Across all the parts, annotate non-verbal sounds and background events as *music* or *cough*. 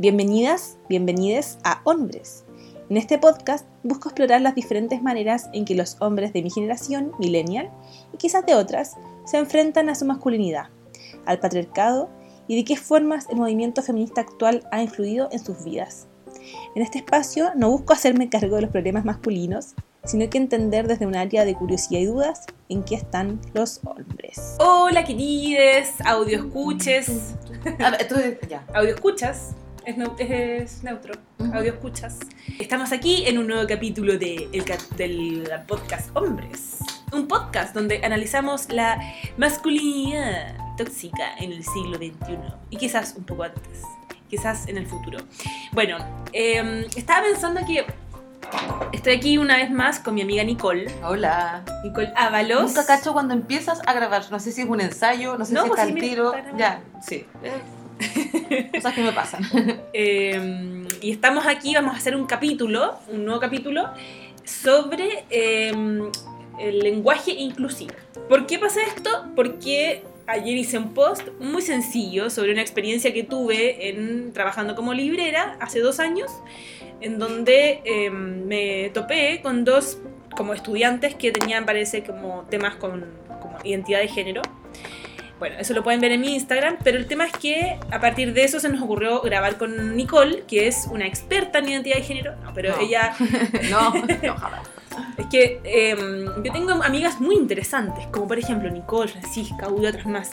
Bienvenidas, bienvenides a Hombres. En este podcast busco explorar las diferentes maneras en que los hombres de mi generación, millennial, y quizás de otras, se enfrentan a su masculinidad, al patriarcado y de qué formas el movimiento feminista actual ha influido en sus vidas. En este espacio no busco hacerme cargo de los problemas masculinos, sino que entender desde un área de curiosidad y dudas en qué están los hombres. Hola querides, audio escuches. ya. Audio escuchas. Es, neutro. Audio escuchas. Estamos aquí en un nuevo capítulo de del podcast Hombres. Un podcast donde analizamos la masculinidad tóxica en el siglo XXI y quizás un poco antes, quizás en el futuro. Bueno, em, estaba pensando que Estoy aquí una vez más con mi amiga Nicole. Hola. Nicole Ábalos. Nunca cacho cuando empiezas a grabar. No sé si es un ensayo, no sé si es pues tiro. Ya, sí. *laughs* Cosas que me pasan. *laughs* Em, y estamos aquí, vamos a hacer un capítulo, un nuevo capítulo, sobre em, el lenguaje inclusivo. ¿Por qué pasa esto? Porque ayer hice un post muy sencillo sobre una experiencia que tuve en trabajando como librera hace dos años en donde em, me topé con dos como estudiantes que tenían, parece, como temas con identidad de género. Bueno, eso lo pueden ver en mi Instagram, pero el tema es que a partir de eso se nos ocurrió grabar con Nicole, que es una experta en identidad de género. No, pero ella... *laughs* no, no, jamás. *laughs* Es que em, yo tengo amigas muy interesantes, como por ejemplo Nicole, Francisca y otras más.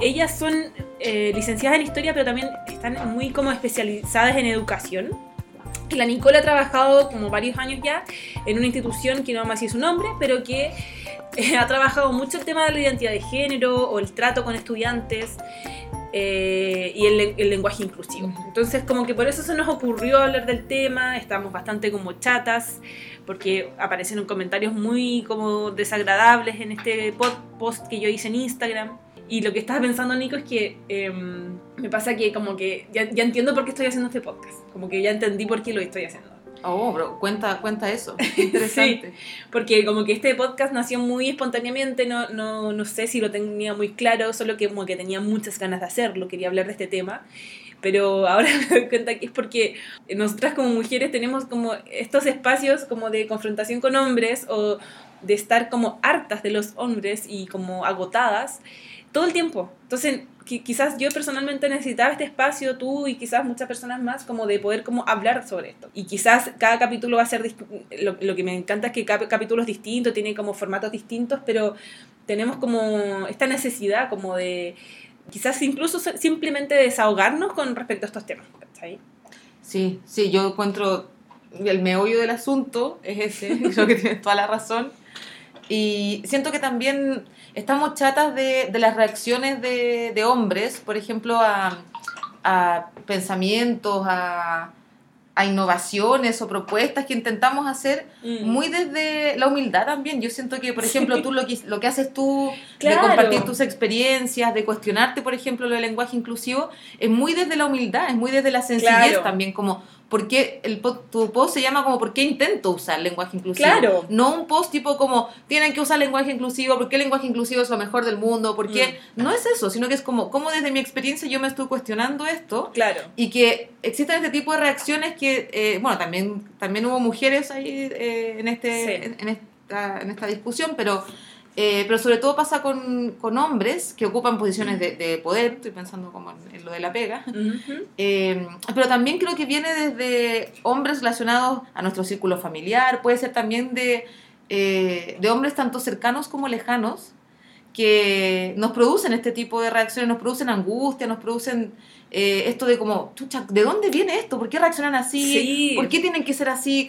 Ellas son eh, licenciadas en historia, pero también están muy como especializadas en educación que la Nicole ha trabajado como varios años ya en una institución que no vamos a decir su nombre, pero que eh, *laughs* ha trabajado mucho el tema de la identidad de género o el trato con estudiantes eh, y el, lenguaje inclusivo. Entonces como que por eso se nos ocurrió hablar del tema, estamos bastante como chatas, porque aparecieron comentarios muy como desagradables en este post que yo hice en Instagram. Y lo que estaba pensando, Nico, es que em, me pasa que como que ya, entiendo por qué estoy haciendo este podcast. Como que ya entendí por qué lo estoy haciendo. Oh, bro, cuenta, cuenta eso. *laughs* interesante. porque como que este podcast nació muy espontáneamente, no, no, no sé si lo tenía muy claro, solo que como que tenía muchas ganas de hacerlo, quería hablar de este tema. Pero ahora *laughs* me doy cuenta que es porque nosotras como mujeres tenemos como estos espacios como de confrontación con hombres o de estar como hartas de los hombres y como agotadas todo el tiempo. Entonces, quizás yo personalmente necesitaba este espacio, tú y quizás muchas personas más, como de poder como hablar sobre esto. Y quizás cada capítulo va a ser, lo, lo que me encanta es que cada capítulo es distinto, tiene como formatos distintos, pero tenemos como esta necesidad como de quizás incluso simplemente desahogarnos con respecto a estos temas. Sí, sí, yo encuentro el meollo del asunto es ese, *laughs* creo que tienes toda la razón. Y siento que también estamos chatas de, de las reacciones de, de, hombres, por ejemplo, a, a pensamientos, a, a, innovaciones o propuestas que intentamos hacer mm. muy desde la humildad también. Yo siento que, por ejemplo, tú lo que, lo que haces tú de compartir tus experiencias, de cuestionarte, por ejemplo, lo del lenguaje inclusivo, es muy desde la humildad, es muy desde la sencillez también, como ¿por qué el, tu post se llama como ¿por qué intento usar lenguaje inclusivo? Claro. No un post tipo como tienen que usar lenguaje inclusivo, ¿por qué el lenguaje inclusivo es lo mejor del mundo? ¿Por qué? Mm. No es eso, sino que es como cómo desde mi experiencia yo me estoy cuestionando esto. Claro. Y que existen este tipo de reacciones que, eh, bueno, también, también hubo mujeres ahí eh, en, este, en, esta, en esta discusión, pero eh, pero sobre todo pasa con, con hombres que ocupan posiciones de, de, poder, estoy pensando como en, lo de la pega, eh, pero también creo que viene desde hombres relacionados a nuestro círculo familiar, puede ser también de, eh, de hombres tanto cercanos como lejanos, que nos producen este tipo de reacciones, nos producen angustia, nos producen esto de como, chucha, ¿de dónde viene esto? ¿Por qué reaccionan así? ¿Por qué tienen que ser así?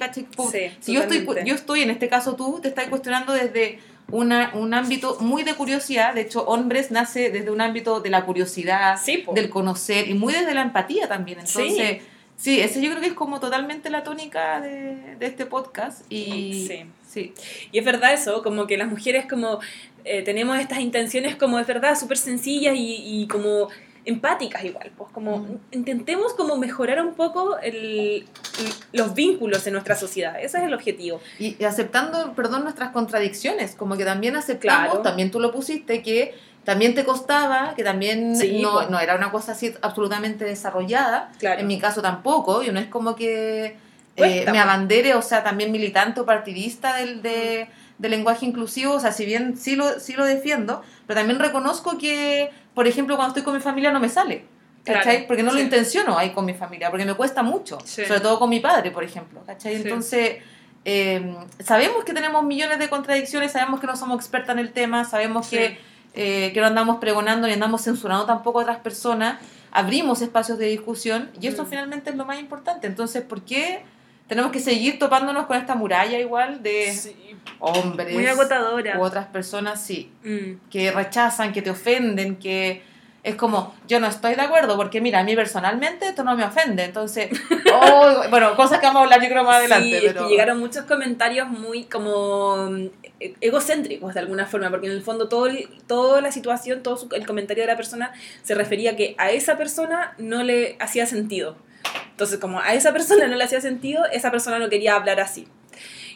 si yo estoy, yo estoy, en este caso tú, te estás cuestionando desde una, un ámbito muy de curiosidad. De hecho, Hombres nace desde un ámbito de la curiosidad, del conocer y muy desde la empatía también. Entonces, sí. ese yo creo que es como totalmente la tónica de, de este podcast. Y, sí. sí. Y es verdad eso, como que las mujeres como eh, tenemos estas intenciones como es verdad súper sencillas y, y como empáticas igual, pues como intentemos como mejorar un poco el, los vínculos en nuestra sociedad, ese es el objetivo. Y, aceptando, perdón, nuestras contradicciones, como que también aceptamos, también tú lo pusiste, que también te costaba, que también no, pues. no, era una cosa así absolutamente desarrollada. Claro. En mi caso tampoco, y no es como que eh, me pues. abandere, o sea, también militante o partidista del, de, del lenguaje inclusivo, o sea, si bien sí lo, sí lo defiendo, pero también reconozco que, por ejemplo, cuando estoy con mi familia no me sale. ¿Cachai? Claro, Porque no lo sí. intenciono ahí con mi familia, porque me cuesta mucho, Sí. sobre todo con mi padre, por ejemplo. ¿cachai? Entonces, eh, sabemos que tenemos millones de contradicciones, sabemos que no somos expertas en el tema, sabemos que, eh, que no andamos pregonando ni andamos censurando tampoco a otras personas, abrimos espacios de discusión y eso Mm. finalmente es lo más importante. Entonces, ¿por qué tenemos que seguir topándonos con esta muralla igual de Sí. hombres Muy agotadora. u otras personas, sí, Mm. que rechazan, que te ofenden, que es como, yo no estoy de acuerdo, porque mira, a mí personalmente esto no me ofende, entonces, *laughs* oh, bueno, cosas que vamos a hablar yo creo más adelante, Sí, es pero... que llegaron muchos comentarios muy como mm, e- egocéntricos de alguna forma, porque en el fondo todo el- toda la situación, todo su- el comentario de la persona se refería a que a esa persona no le hacía sentido. Entonces, como a esa persona no le hacía sentido, esa persona no quería hablar así.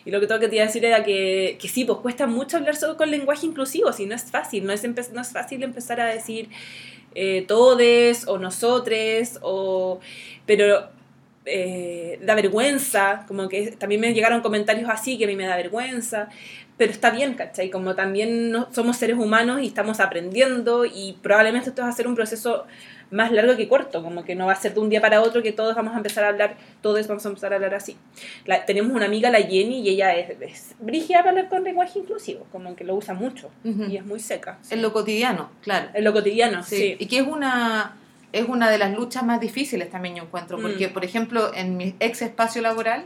Y lo que tengo que te decir era que, que sí, pues cuesta mucho hablar solo con lenguaje inclusivo, si no es fácil, no es, no es fácil empezar a decir eh, todes o nosotres, o, pero eh, da vergüenza, como que también me llegaron comentarios así que a mí me da vergüenza, pero está bien, ¿cachai? Como también no, somos seres humanos y estamos aprendiendo y probablemente esto va a ser un proceso más largo que corto, como que no va a ser de un día para otro que todos vamos a empezar a hablar, todos vamos a empezar a hablar así. La- tenemos una amiga, la Jenny, y ella es, es brígida para hablar con lenguaje inclusivo, como que lo usa mucho Ujú. y es muy seca. En lo cotidiano, claro. En lo cotidiano, Sí. sí. Y que es una, es una de las luchas más difíciles también yo encuentro, porque Mm. por ejemplo en mi ex espacio laboral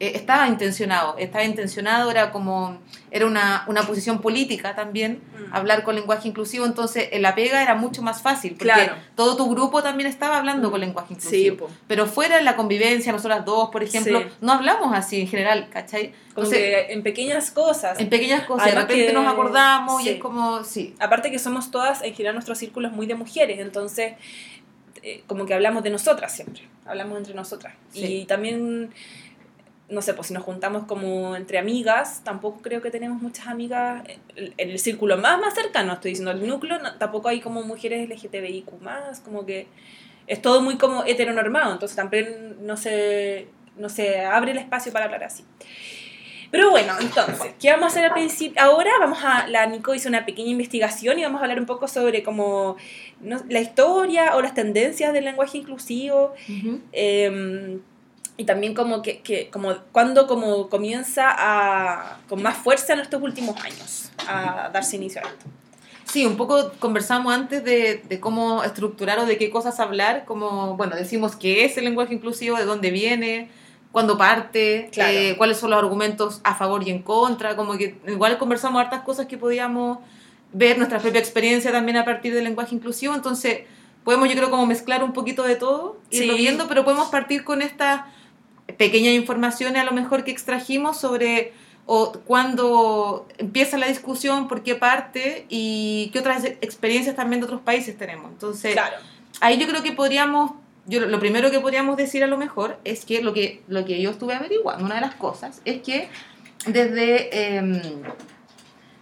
eh, estaba intencionado, estaba intencionado, era como, era una, una posición política también, Mm. hablar con lenguaje inclusivo, entonces en la pega era mucho más fácil, porque Claro. todo tu grupo también estaba hablando Mm. con lenguaje Sí, inclusivo. po. Pero fuera en la convivencia, nosotras dos, por ejemplo, Sí. no hablamos así en general, ¿cachai? Como Entonces, que en pequeñas cosas. en pequeñas cosas, de repente que- nos acordamos y sí. es como, sí, Aparte que somos todas, en general, nuestros círculos muy de mujeres, entonces eh, como que hablamos de nosotras siempre, hablamos entre nosotras. Sí. Y también, no sé, pues si nos juntamos como entre amigas, tampoco creo que tenemos muchas amigas en el círculo más, más cercano, estoy diciendo, el núcleo, no- tampoco hay como mujeres LGTBIQ más, como que es todo muy como heteronormado, entonces también no se, no se abre el espacio para hablar así. Pero bueno, entonces, ¿qué vamos a hacer al principio? Ahora vamos a, la Nico hizo una pequeña investigación y vamos a hablar un poco sobre como no- la historia o las tendencias del lenguaje inclusivo eh, y también como que, que como cuando como comienza a con más fuerza en estos últimos años a darse inicio a esto. Sí, un poco conversamos antes de, de cómo estructurar o de qué cosas hablar, como, bueno, decimos qué es el lenguaje inclusivo, de dónde viene, cuándo parte, Claro. eh, cuáles son los argumentos a favor y en contra, como que igual conversamos hartas cosas que podíamos ver, nuestra propia experiencia también a partir del lenguaje inclusivo, entonces podemos yo creo como mezclar un poquito de todo, irlo Sí. viendo, pero podemos partir con estas pequeñas informaciones a lo mejor que extrajimos sobre o cuándo empieza la discusión, por qué parte y qué otras experiencias también de otros países tenemos. Entonces, Claro. ahí yo creo que podríamos, yo lo primero que podríamos decir a lo mejor es que lo que, lo que yo estuve averiguando, una de las cosas, es que desde, em,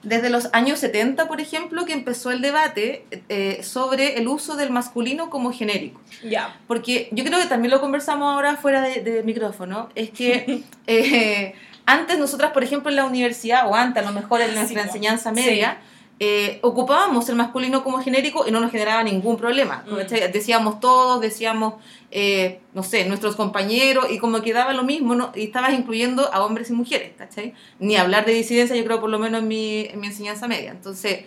desde los años 70, por ejemplo, que empezó el debate eh, sobre el uso del masculino como genérico. Ya. Porque yo creo que también lo conversamos ahora fuera de, de micrófono, es que *laughs* eh, antes nosotras, por ejemplo, en la universidad, o antes a lo mejor en nuestra Sí, enseñanza media, eh, ocupábamos el masculino como genérico y no nos generaba ningún problema. Mm. Decíamos todos, decíamos, eh, no sé, nuestros compañeros, y como que daba lo mismo, ¿no? y estabas incluyendo a hombres y mujeres, ¿cachai? Ni hablar de disidencia, yo creo, por lo menos en mi, en mi enseñanza media. Entonces,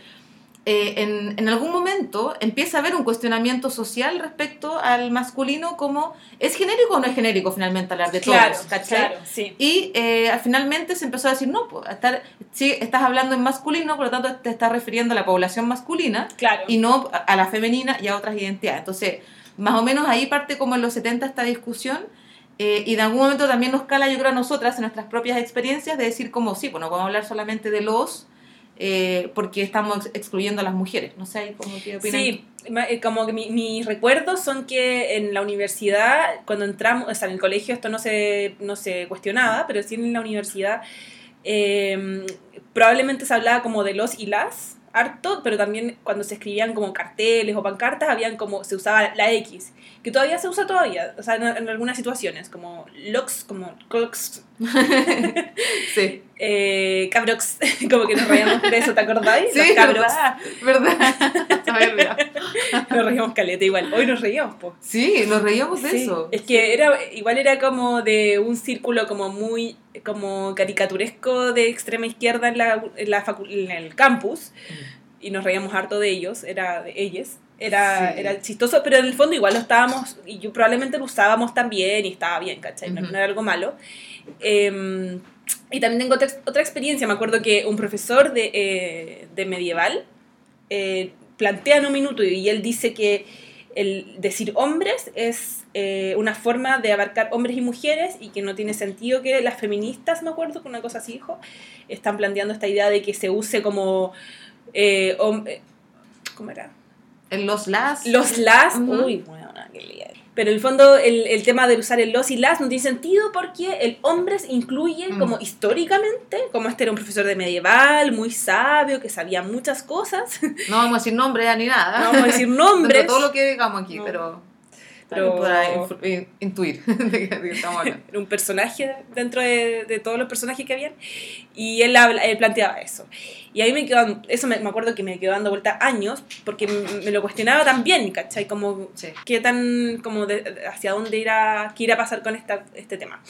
eh, en, en algún momento empieza a haber un cuestionamiento social respecto al masculino como, ¿es genérico o no es genérico finalmente hablar de Claro, todos? ¿cachai? claro, sí. Y eh, finalmente se empezó a decir, no, pues, estar, sí, estás hablando en masculino, por lo tanto te estás refiriendo a la población masculina Claro. y no a- a la femenina y a otras identidades. Entonces, más o menos ahí parte como en los 70 esta discusión eh, y de algún momento también nos cala, yo creo, a nosotras en nuestras propias experiencias de decir como, sí, pues no podemos hablar solamente de los eh, porque estamos ex- excluyendo a las mujeres. No sé, ¿cómo qué opinan? Sí, eh, como que mi- mis recuerdos son que en la universidad, cuando entramos, o sea, en el colegio esto no se, no se cuestionaba, pero sí en la universidad eh, probablemente se hablaba como de los y las, harto, pero también cuando se escribían como carteles o pancartas, habían como, se usaba la X, que todavía se usa todavía, o sea, en, en algunas situaciones, como LOX, como CLOX, *laughs* sí. eh, Cabrox, *laughs* como que nos reíamos de eso, ¿te acordáis? Sí, Los cabrox. verdad, verdad. *laughs* Nos reíamos caleta igual, hoy nos reíamos, po. Sí, nos reíamos de Sí, eso. Es que era, igual era como de un círculo como muy como caricaturesco de extrema izquierda en, la, en, la facu- en el campus y nos reíamos harto de ellos, era de ellos. Era, Sí. era chistoso, pero en el fondo igual lo estábamos, y yo probablemente lo usábamos también y estaba bien, ¿cachai? No, era algo malo. Eh, y también tengo otra, otra experiencia, me acuerdo que un profesor de, eh, de medieval eh, plantea en un minuto y él dice que el decir hombres es eh, una forma de abarcar hombres y mujeres y que no tiene sentido que las feministas, me acuerdo que una cosa así dijo, están planteando esta idea de que se use como... eh, ¿Cómo era? Los las. Los las, Ujú. uy, bueno, qué lío. Pero en el fondo el, el tema de usar el los y las no tiene sentido porque el hombres incluye Mm. como históricamente, como este era un profesor de medieval, muy sabio, que sabía muchas cosas, no *laughs* No vamos a decir nombre ya ni nada. vamos a decir nombres, todo lo que digamos aquí, No. pero. Pero-. Podrá intuir *laughs* de qué estamos *laughs* hablando. era un personaje dentro de, de todos los personajes que habían, y él, habla- él planteaba eso. Y ahí me quedó, eso me, me acuerdo que me quedó dando vuelta años, porque me, lo cuestionaba también, ¿cachai? Como Sí. qué tan, como de- hacia dónde irá, qué irá a pasar con esta, este tema.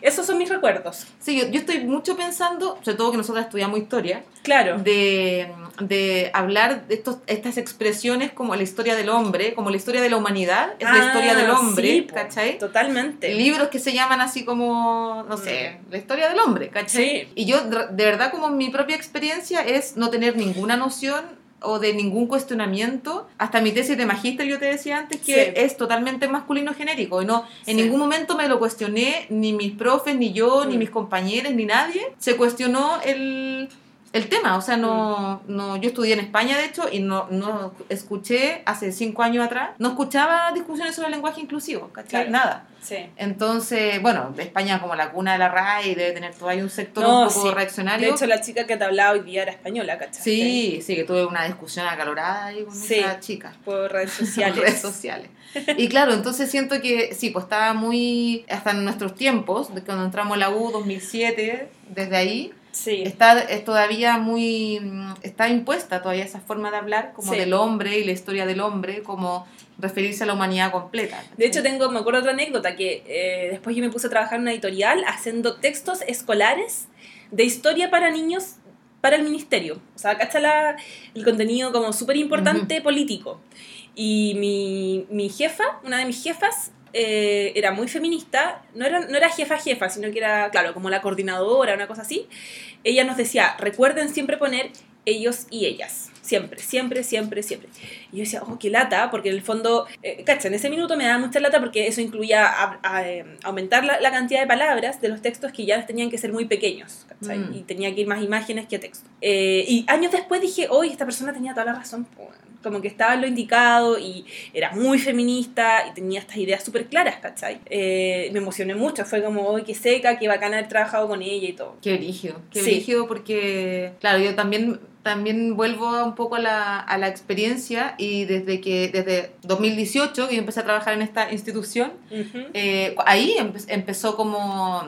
Esos son mis recuerdos. Sí, yo, yo estoy mucho pensando, sobre todo que nosotros estudiamos historia, Claro. de, de hablar de estos, estas expresiones como la historia del hombre, como la historia de la humanidad, es la historia del Ah, hombre, sí, ¿cachai? Totalmente. Libros que se llaman así como, no sé, la historia del hombre, ¿cachai? Sí. Y yo, de verdad, como mi propia experiencia es no tener ninguna noción o de ningún cuestionamiento. Hasta mi tesis de magíster yo te decía antes que Sí. es totalmente masculino genérico. Y no, en Sí. ningún momento me lo cuestioné, ni mis profes, ni yo, ni Mm. mis compañeros, ni nadie. Se cuestionó el, el tema. O sea, no, Mm. no, yo estudié en España, de hecho, y no, no escuché hace cinco años atrás, no escuchaba discusiones sobre el lenguaje inclusivo, ¿cachai? Claro. Nada. Sí. Entonces, bueno, España como la cuna de la RAI debe tener todo ahí un sector No, un poco sí. reaccionario. De hecho, la chica que te hablaba hoy día era española, ¿cachai? sí, sí, que tuve una discusión acalorada ahí con Sí. esa chica. Por redes *laughs* en sociales. redes sociales. Y claro, entonces siento que sí, pues estaba muy, hasta en nuestros tiempos, cuando entramos a la U 2007, desde ahí, Sí. está es todavía muy, mm, está impuesta todavía esa forma de hablar como Sí. del hombre y la historia del hombre, como referirse a la humanidad completa. De hecho, tengo, me acuerdo otra anécdota, que eh, después yo me puse a trabajar en una editorial haciendo textos escolares de historia para niños para el ministerio. O sea, cacha la- el contenido como súper importante político. Y mi, mi jefa, una de mis jefas, eh, era muy feminista. No era, no era jefa jefa, sino que era, claro, como la coordinadora, una cosa así. Ella nos decía, recuerden siempre poner ellos y ellas. Siempre, siempre, siempre, siempre. Y yo decía, oh, qué lata, porque en el fondo, eh, cacha, en ese minuto me daba mucha lata porque eso incluía a- a, eh, aumentar la, la cantidad de palabras de los textos que ya tenían que ser muy pequeños, ¿cachai? Mm. Y tenía que ir más imágenes que texto. Eh, y años después dije, hoy esta persona tenía toda la razón, como que estaba en lo indicado y era muy feminista y tenía estas ideas súper claras, ¿cachai? Eh, me emocioné mucho, fue como, hoy qué seca, qué bacana haber trabajado con ella y todo. Qué brígido, qué Sí. brígido porque, claro, yo también, también vuelvo un poco a la, a la experiencia y desde que, desde 2018 que yo empecé a trabajar en esta institución, eh, ahí empe- empezó como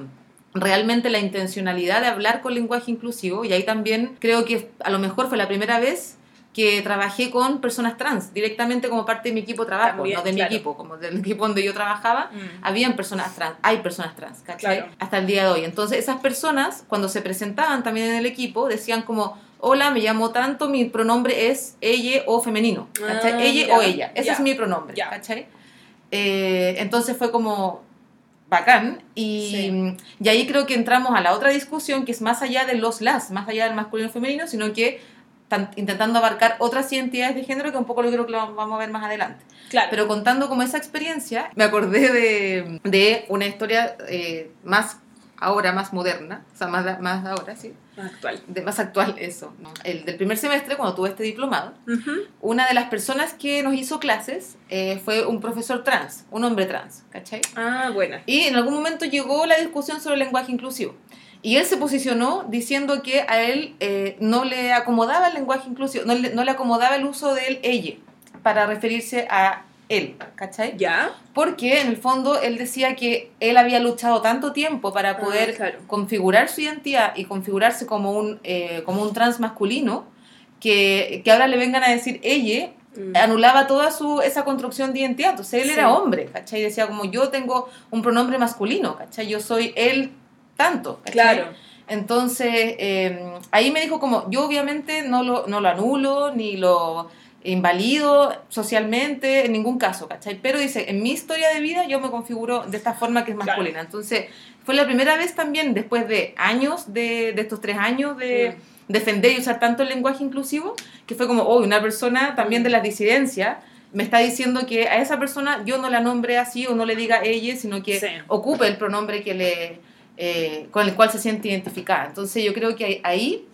realmente la intencionalidad de hablar con lenguaje inclusivo y ahí también creo que a lo mejor fue la primera vez que trabajé con personas trans directamente como parte de mi equipo de trabajo, También, no de claro. mi equipo, como del *laughs* equipo donde yo trabajaba, Mm. habían personas trans, hay personas trans, ¿cachai? Claro. Hasta el día de hoy. Entonces, esas personas, cuando se presentaban también en el equipo, decían como, hola, me llamo tanto, mi pronombre es ella o femenino, ¿cachai? Ah, ella o ella, ese es mi pronombre. ¿cachai? Eh, entonces fue como bacán y, Sí. y ahí creo que entramos a la otra discusión que es más allá de los las, más allá del masculino y femenino, sino que tan- intentando abarcar otras identidades de género que un poco lo creo que lo vamos a ver más adelante. Claro. Pero contando como esa experiencia, me acordé de, de una historia eh, más ahora, más moderna, o sea, más, más ahora, sí, actual. de más actual eso. ¿no? El del primer semestre, cuando tuve este diplomado, Ujú. una de las personas que nos hizo clases eh, fue un profesor trans, un hombre trans, ¿cachai? Ah, buena. Y en algún momento llegó la discusión sobre el lenguaje inclusivo. Y él se posicionó diciendo que a él eh, no le acomodaba el lenguaje inclusivo, no le, no le acomodaba el uso del ella para referirse a él, ¿cachai? ¿Ya? Porque en el fondo él decía que él había luchado tanto tiempo para Ah, poder claro. configurar su identidad y configurarse como un, eh, como un trans masculino, que, que ahora le vengan a decir ella, Mm. anulaba toda su, esa construcción de identidad. Entonces él Sí. era hombre, ¿cachai? Decía como yo tengo un pronombre masculino, ¿cachai? Yo soy él tanto. Claro. Entonces, eh, ahí me dijo como, yo obviamente no lo, no lo anulo, ni lo invalido socialmente, en ningún caso, ¿cachai? Pero dice, en mi historia de vida yo me configuro de esta forma que es Claro. masculina. Entonces, fue la primera vez también, después de años, de, de estos tres años de defender y usar tanto el lenguaje inclusivo, que fue como, oh, una persona también de la disidencia me está diciendo que a esa persona yo no la nombre así o no le diga ella, sino que Sí. ocupe el pronombre que le, eh, con el cual se siente identificada. Entonces yo creo que ahí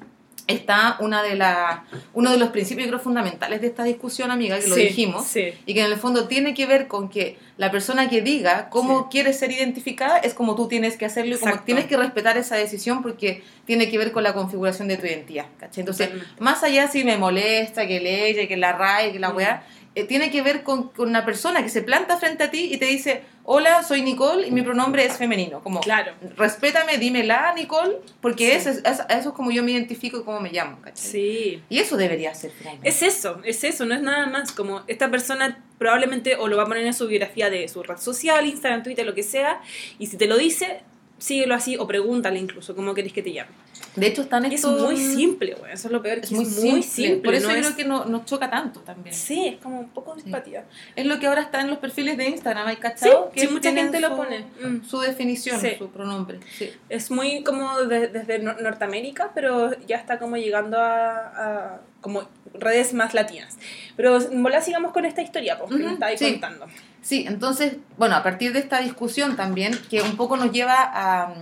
está una de la, uno de los principios creo, fundamentales de esta discusión, amiga, que lo Sí, dijimos, Sí. y que en el fondo tiene que ver con que la persona que diga cómo Sí. quiere ser identificada es como tú tienes que hacerlo y como tienes que respetar esa decisión porque tiene que ver con la configuración de tu identidad. Entonces, Totalmente. más allá si me molesta, que leye, que la raye, que la Mm. weá, eh, tiene que ver con, con una persona que se planta frente a ti y te dice, hola, soy Nicole y mi pronombre es femenino. Como, Claro. respétame, dímela, Nicole, porque Sí. eso, es, es- eso es como yo me identifico y cómo me llamo, ¿cachai? Sí. Y eso debería ser finalmente. Es eso, es eso, no es nada más. Como esta persona probablemente o lo va a poner en su biografía de su red social, Instagram, Twitter, lo que sea, y si te lo dice, síguelo así o pregúntale incluso cómo querés que te llame. De hecho, están es muy simple, güey. Eso es lo peor, que Es muy, simple. Por eso no yo es- creo que no- nos choca tanto también. Sí, es como un poco de Sí. Es lo que ahora está en los perfiles de Instagram, ¿hay Sí, cachado? sí, mucha gente lo su- pone. Mm. Su definición, Sí. su pronombre. Es muy como de- desde Nor- Norteamérica, pero ya está como llegando a, a como redes más latinas. Pero mola sigamos con esta historia, pues, que Ujú, me estabas sí. contando. Sí, entonces, bueno, a partir de esta discusión también, que un poco nos lleva a,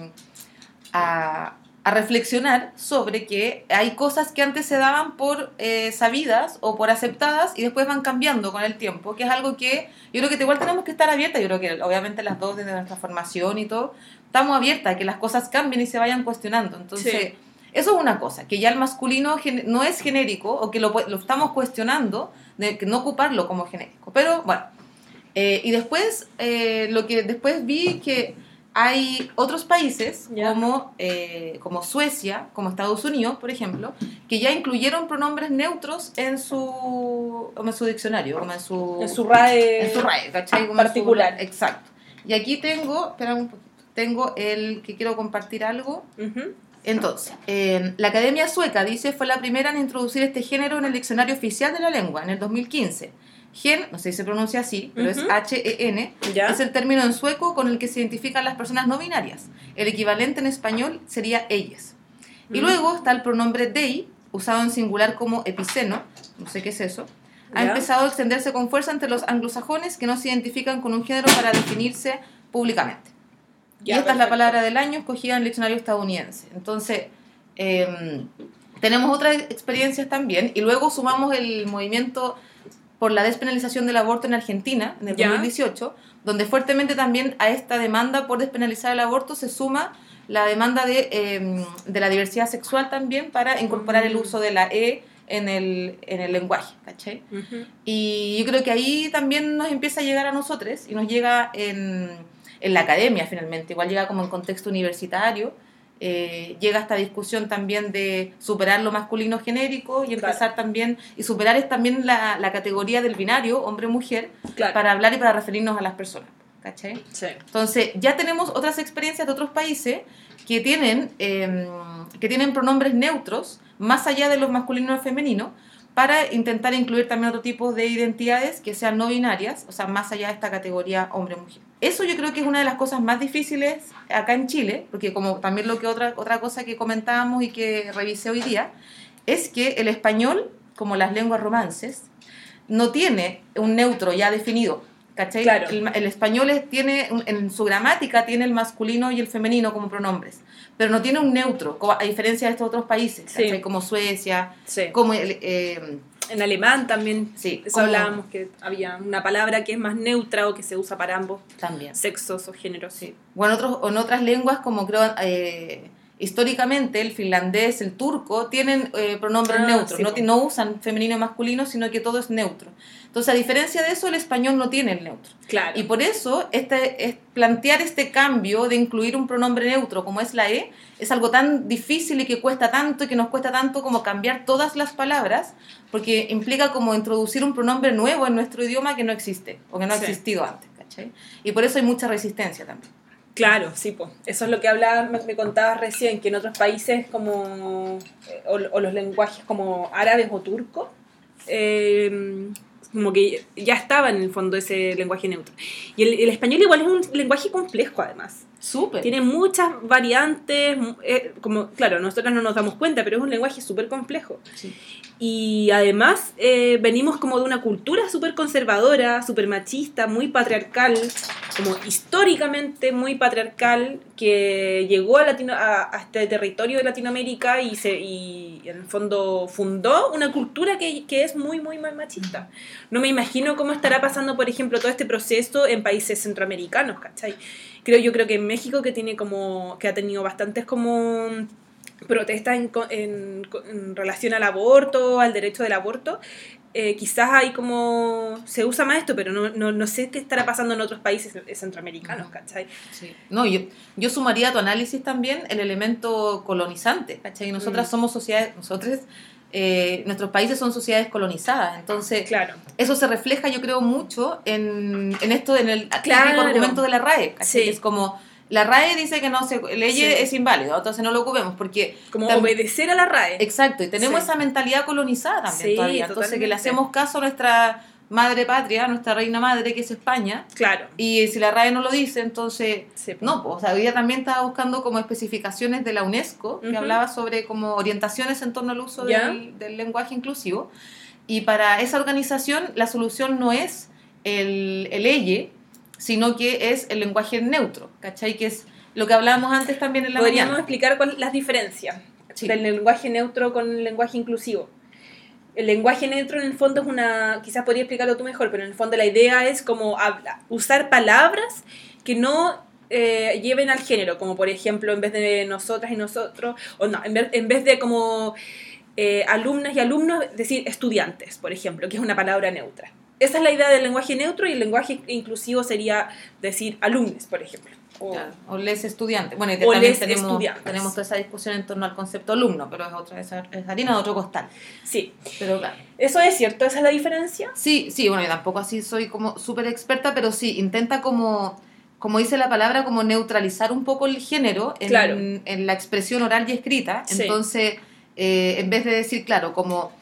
a, a reflexionar sobre que hay cosas que antes se daban por eh, sabidas o por aceptadas y después van cambiando con el tiempo, que es algo que yo creo que igual tenemos que estar abiertas, yo creo que obviamente las dos desde nuestra formación y todo, estamos abiertas a que las cosas cambien y se vayan cuestionando. Entonces, Sí. Eso es una cosa, que ya el masculino no es genérico o que lo, lo estamos cuestionando, de que no ocuparlo como genérico. Pero bueno, eh, y después, eh, lo que después vi que hay otros países como, eh, como Suecia, como Estados Unidos, por ejemplo, que ya incluyeron pronombres neutros en su, en su diccionario, como en su, En su RAE. en su RAE, ¿cachai? Como en su- particular. exacto. Y aquí tengo, espera un poquito, tengo el que quiero compartir algo. Entonces, eh, la Academia Sueca dice fue la primera en introducir este género en el diccionario oficial de la lengua en el 2015. Gen, no sé si se pronuncia así, pero es Ujú. H-E-N, Ya. es el término en sueco con el que se identifican las personas no binarias. El equivalente en español sería ellas. Y Mm. luego está el pronombre they, usado en singular como epiceno, no sé qué es eso. Ha empezado a extenderse con fuerza entre los anglosajones que no se identifican con un género para definirse públicamente. Y esta es la palabra del año escogida en el diccionario estadounidense. Entonces, em, tenemos otras experiencias también. Y luego sumamos el movimiento por la despenalización del aborto en Argentina, en el Ya. 2018, donde fuertemente también a esta demanda por despenalizar el aborto se suma la demanda de, em, de la diversidad sexual también para incorporar el Mm. uso de la E en el, en el lenguaje, ¿cachai? Y yo creo que ahí también nos empieza a llegar a nosotros y nos llega en, en la academia finalmente, igual llega como en contexto universitario, eh, llega esta discusión también de superar lo masculino genérico y Claro. empezar también, y superar es también la, la categoría del binario, hombre-mujer, Claro. para hablar y para referirnos a las personas, ¿cachai? Sí. Entonces, ya tenemos otras experiencias de otros países que tienen, eh, que tienen pronombres neutros, más allá de los masculinos y femeninos, para intentar incluir también otro tipo de identidades que sean no binarias, o sea, más allá de esta categoría hombre-mujer. Eso yo creo que es una de las cosas más difíciles acá en Chile, porque como también lo que otra, otra cosa que comentábamos y que revisé hoy día, es que el español, como las lenguas romances, no tiene un neutro ya definido. ¿Cachai? Claro. El, el español es- tiene, en su gramática tiene el masculino y el femenino como pronombres, pero no tiene un neutro, a diferencia de estos otros países, como Suecia, Sí. como el, eh, En alemán también. sí, hablábamos que había una palabra que es más neutra o que se usa para ambos también. sexos o géneros. Sí. O en, otros, o en otras lenguas como creo eh, históricamente el finlandés, el turco, tienen eh, pronombres Ah, neutros, sí, no, no usan femenino y masculino, sino que todo es neutro. Entonces, a diferencia de eso, el español no tiene el neutro. Claro. Y por eso, este, es, plantear este cambio de incluir un pronombre neutro como es la E, es algo tan difícil y que cuesta tanto y que nos cuesta tanto como cambiar todas las palabras, porque implica como introducir un pronombre nuevo en nuestro idioma que no existe o que no ha Sí. existido antes. ¿cachai? Y por eso hay mucha resistencia también. Claro, sí, po. eso es lo que hablaba, me, me contabas recién, que en otros países como, eh, o, o los lenguajes como árabes o turcos, eh, como que ya estaba en el fondo ese lenguaje neutro. Y el, el español igual es un lenguaje complejo además. Súper. Tiene muchas variantes, eh, como, claro, nosotros no nos damos cuenta, pero es un lenguaje súper complejo. Sí. Y además eh, venimos como de una cultura súper conservadora, súper machista, muy patriarcal, como históricamente muy patriarcal, que llegó a, Latino, a, a este territorio de Latinoamérica y, se, y en el fondo fundó una cultura que, que es muy, muy, muy machista. No me imagino cómo estará pasando, por ejemplo, todo este proceso en países centroamericanos, ¿cachai? Creo, yo creo que en México, que tiene como, que ha tenido bastantes como protestas en, en, en relación al aborto, al derecho del aborto, eh, quizás hay como, se usa más esto, pero no, no, no sé qué estará pasando en otros países centroamericanos, ¿cachai? Sí. No, yo, yo sumaría a tu análisis también el elemento colonizante, ¿cachai? Nosotras Mm. somos sociedades, nosotros, eh, nuestros países son sociedades colonizadas, entonces Claro. eso se refleja yo creo mucho en, en esto, en el Claro. argumento de la RAE. Sí. Es como, la RAE dice que no se leye Sí. es inválido, entonces no lo ocupemos, porque... Como obedecer a la RAE. Exacto, y tenemos Sí. esa mentalidad colonizada también todavía, entonces que le hacemos caso a nuestra madre patria, nuestra reina madre que es España, Claro. y si la RAE no lo dice, entonces Sí. no, pues, o sea, ella también estaba buscando como especificaciones de la UNESCO, que hablaba sobre como orientaciones en torno al uso del, del lenguaje inclusivo. Y para esa organización la solución no es el, el EYE, sino que es el lenguaje neutro, ¿cachai? Que es lo que hablábamos antes también en la Podríamos mañana. explicar cuál, las diferencias Sí. del lenguaje neutro con el lenguaje inclusivo. El lenguaje neutro en el fondo es una, quizás podría explicarlo tú mejor, pero en el fondo la idea es como usar palabras que no eh, lleven al género, como por ejemplo en vez de nosotras y nosotros, o no, en vez, en vez de como eh, alumnas y alumnos, decir estudiantes, por ejemplo, que es una palabra neutra. Esa es la idea del lenguaje neutro y el lenguaje inclusivo sería decir alumnos, por ejemplo. O- Claro, O les estudiantes. Bueno, y que O también les tenemos, tenemos toda esa discusión en torno al concepto alumno, pero es otra, es harina de otro costal. Sí, Pero claro. eso es cierto, esa es la diferencia. Sí, sí, bueno, yo tampoco así soy como súper experta, pero sí, intenta como, como dice la palabra, como neutralizar un poco el género en, Claro. en la expresión oral y escrita. Sí. Entonces, eh, en vez de decir, claro, como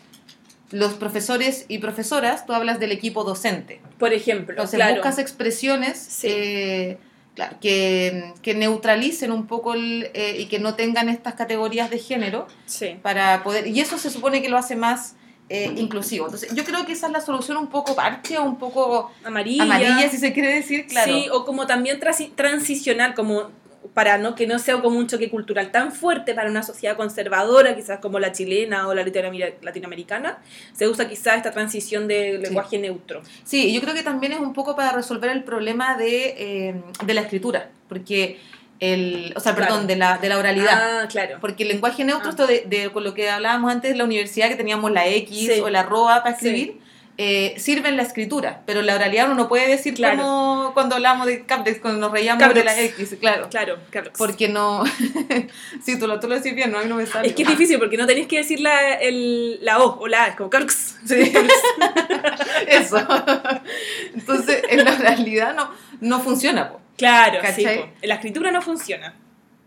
los profesores y profesoras, tú hablas del equipo docente. Por ejemplo, Entonces, claro. buscas expresiones Sí. eh, claro, que, que neutralicen un poco el, eh, y que no tengan estas categorías de género Sí. para poder y eso se supone que lo hace más eh, inclusivo entonces yo creo que esa es la solución un poco parche un poco Amarilla. amarilla si se quiere decir claro Sí, o como también transi- transicional, como para no que no sea como un choque cultural tan fuerte para una sociedad conservadora, quizás como la chilena o la latinoamer- latinoamericana, se usa quizás esta transición de lenguaje neutro. sí yo creo que también es un poco para resolver el problema de, eh, de la escritura porque el o sea Claro. perdón de la, de la oralidad Ah, claro. Porque el lenguaje neutro, Ah. esto de, de con lo que hablábamos antes de la universidad, que teníamos la X Sí. o la arroba para Sí. Eh, sirve en la escritura. Pero en la oralidad uno no puede decir Claro. como cuando hablamos de Capdex, cuando nos reíamos de la X, claro. Claro. Porque no. *laughs* sí, tú lo, tú lo decís bien, ¿no? A mí no me sale. Es que es difícil porque no tenéis que decir la, el, la O o la A, es como. *laughs* Sí. Eso. Entonces, en la oralidad no, no funciona, po. Claro, sí. ¿Cachai? po. En la escritura no funciona.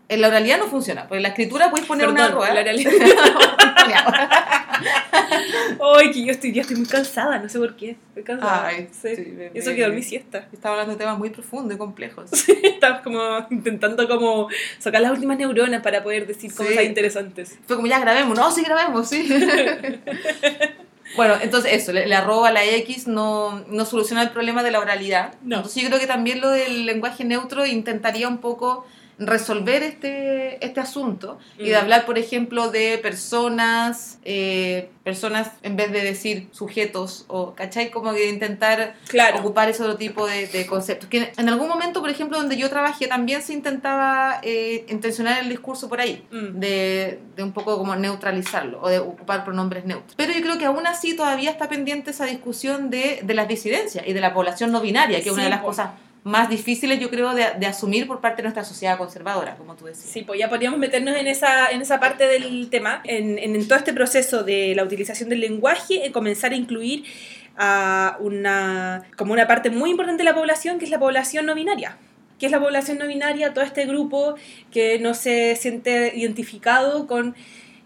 En la oralidad no funciona, porque en la escritura puedes poner una Perdón, arroba. la oralidad. *laughs* *laughs* Ay, que yo estoy, ya estoy muy cansada, no sé por qué. Estoy cansada. Ay, Sí. sí, me- Eso me- que dormí siesta. *laughs* Estaba hablando de temas muy profundos y complejos. Estaba como intentando como sacar las últimas neuronas para poder decir cosas Sí. interesantes. Fue como, ya grabemos, no, sí grabemos, sí. *laughs* bueno, entonces eso, le arroba la X no, no soluciona el problema de la oralidad. No. Entonces yo creo que también lo del lenguaje neutro intentaría un poco resolver este, este asunto y de hablar, por ejemplo, de personas, eh, personas en vez de decir sujetos, o, ¿cachai? Como que intentar Claro. ocupar ese otro tipo de, de conceptos. Que en algún momento, por ejemplo, donde yo trabajé, también se intentaba eh, intencionar el discurso por ahí, Mm. de, de un poco como neutralizarlo, o de ocupar pronombres neutros. Pero yo creo que aún así todavía está pendiente esa discusión de, de las disidencias y de la población no binaria, que es una de las cosas más difíciles, yo creo, de, de asumir por parte de nuestra sociedad conservadora, como tú decías. Sí, pues ya podríamos meternos en esa, en esa parte del tema, en, en, en todo este proceso de la utilización del lenguaje, en comenzar a incluir a una, como una parte muy importante de la población, que es la población no binaria. ¿Qué es la población no binaria? Todo este grupo que no se siente identificado con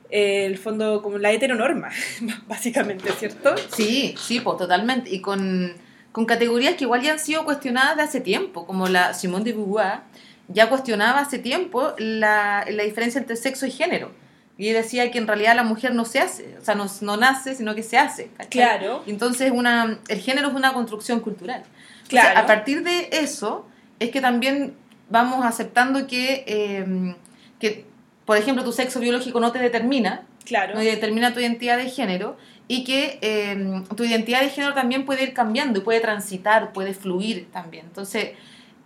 eh, el fondo, como la heteronorma, *laughs* básicamente, ¿cierto? Sí, sí, pues totalmente. Y con, con categorías que igual ya han sido cuestionadas de hace tiempo, como la Simone de Beauvoir ya cuestionaba hace tiempo la, la diferencia entre sexo y género. Y decía que en realidad la mujer no se hace, o sea, no, no nace, sino que se hace. ¿cachai? Claro. Entonces una, el género es una construcción cultural. Claro. a partir de eso es que también vamos aceptando que, eh, que, por ejemplo, tu sexo biológico no te determina, Claro. no determina tu identidad de género y que eh, tu identidad de género también puede ir cambiando y puede transitar, puede fluir también. Entonces,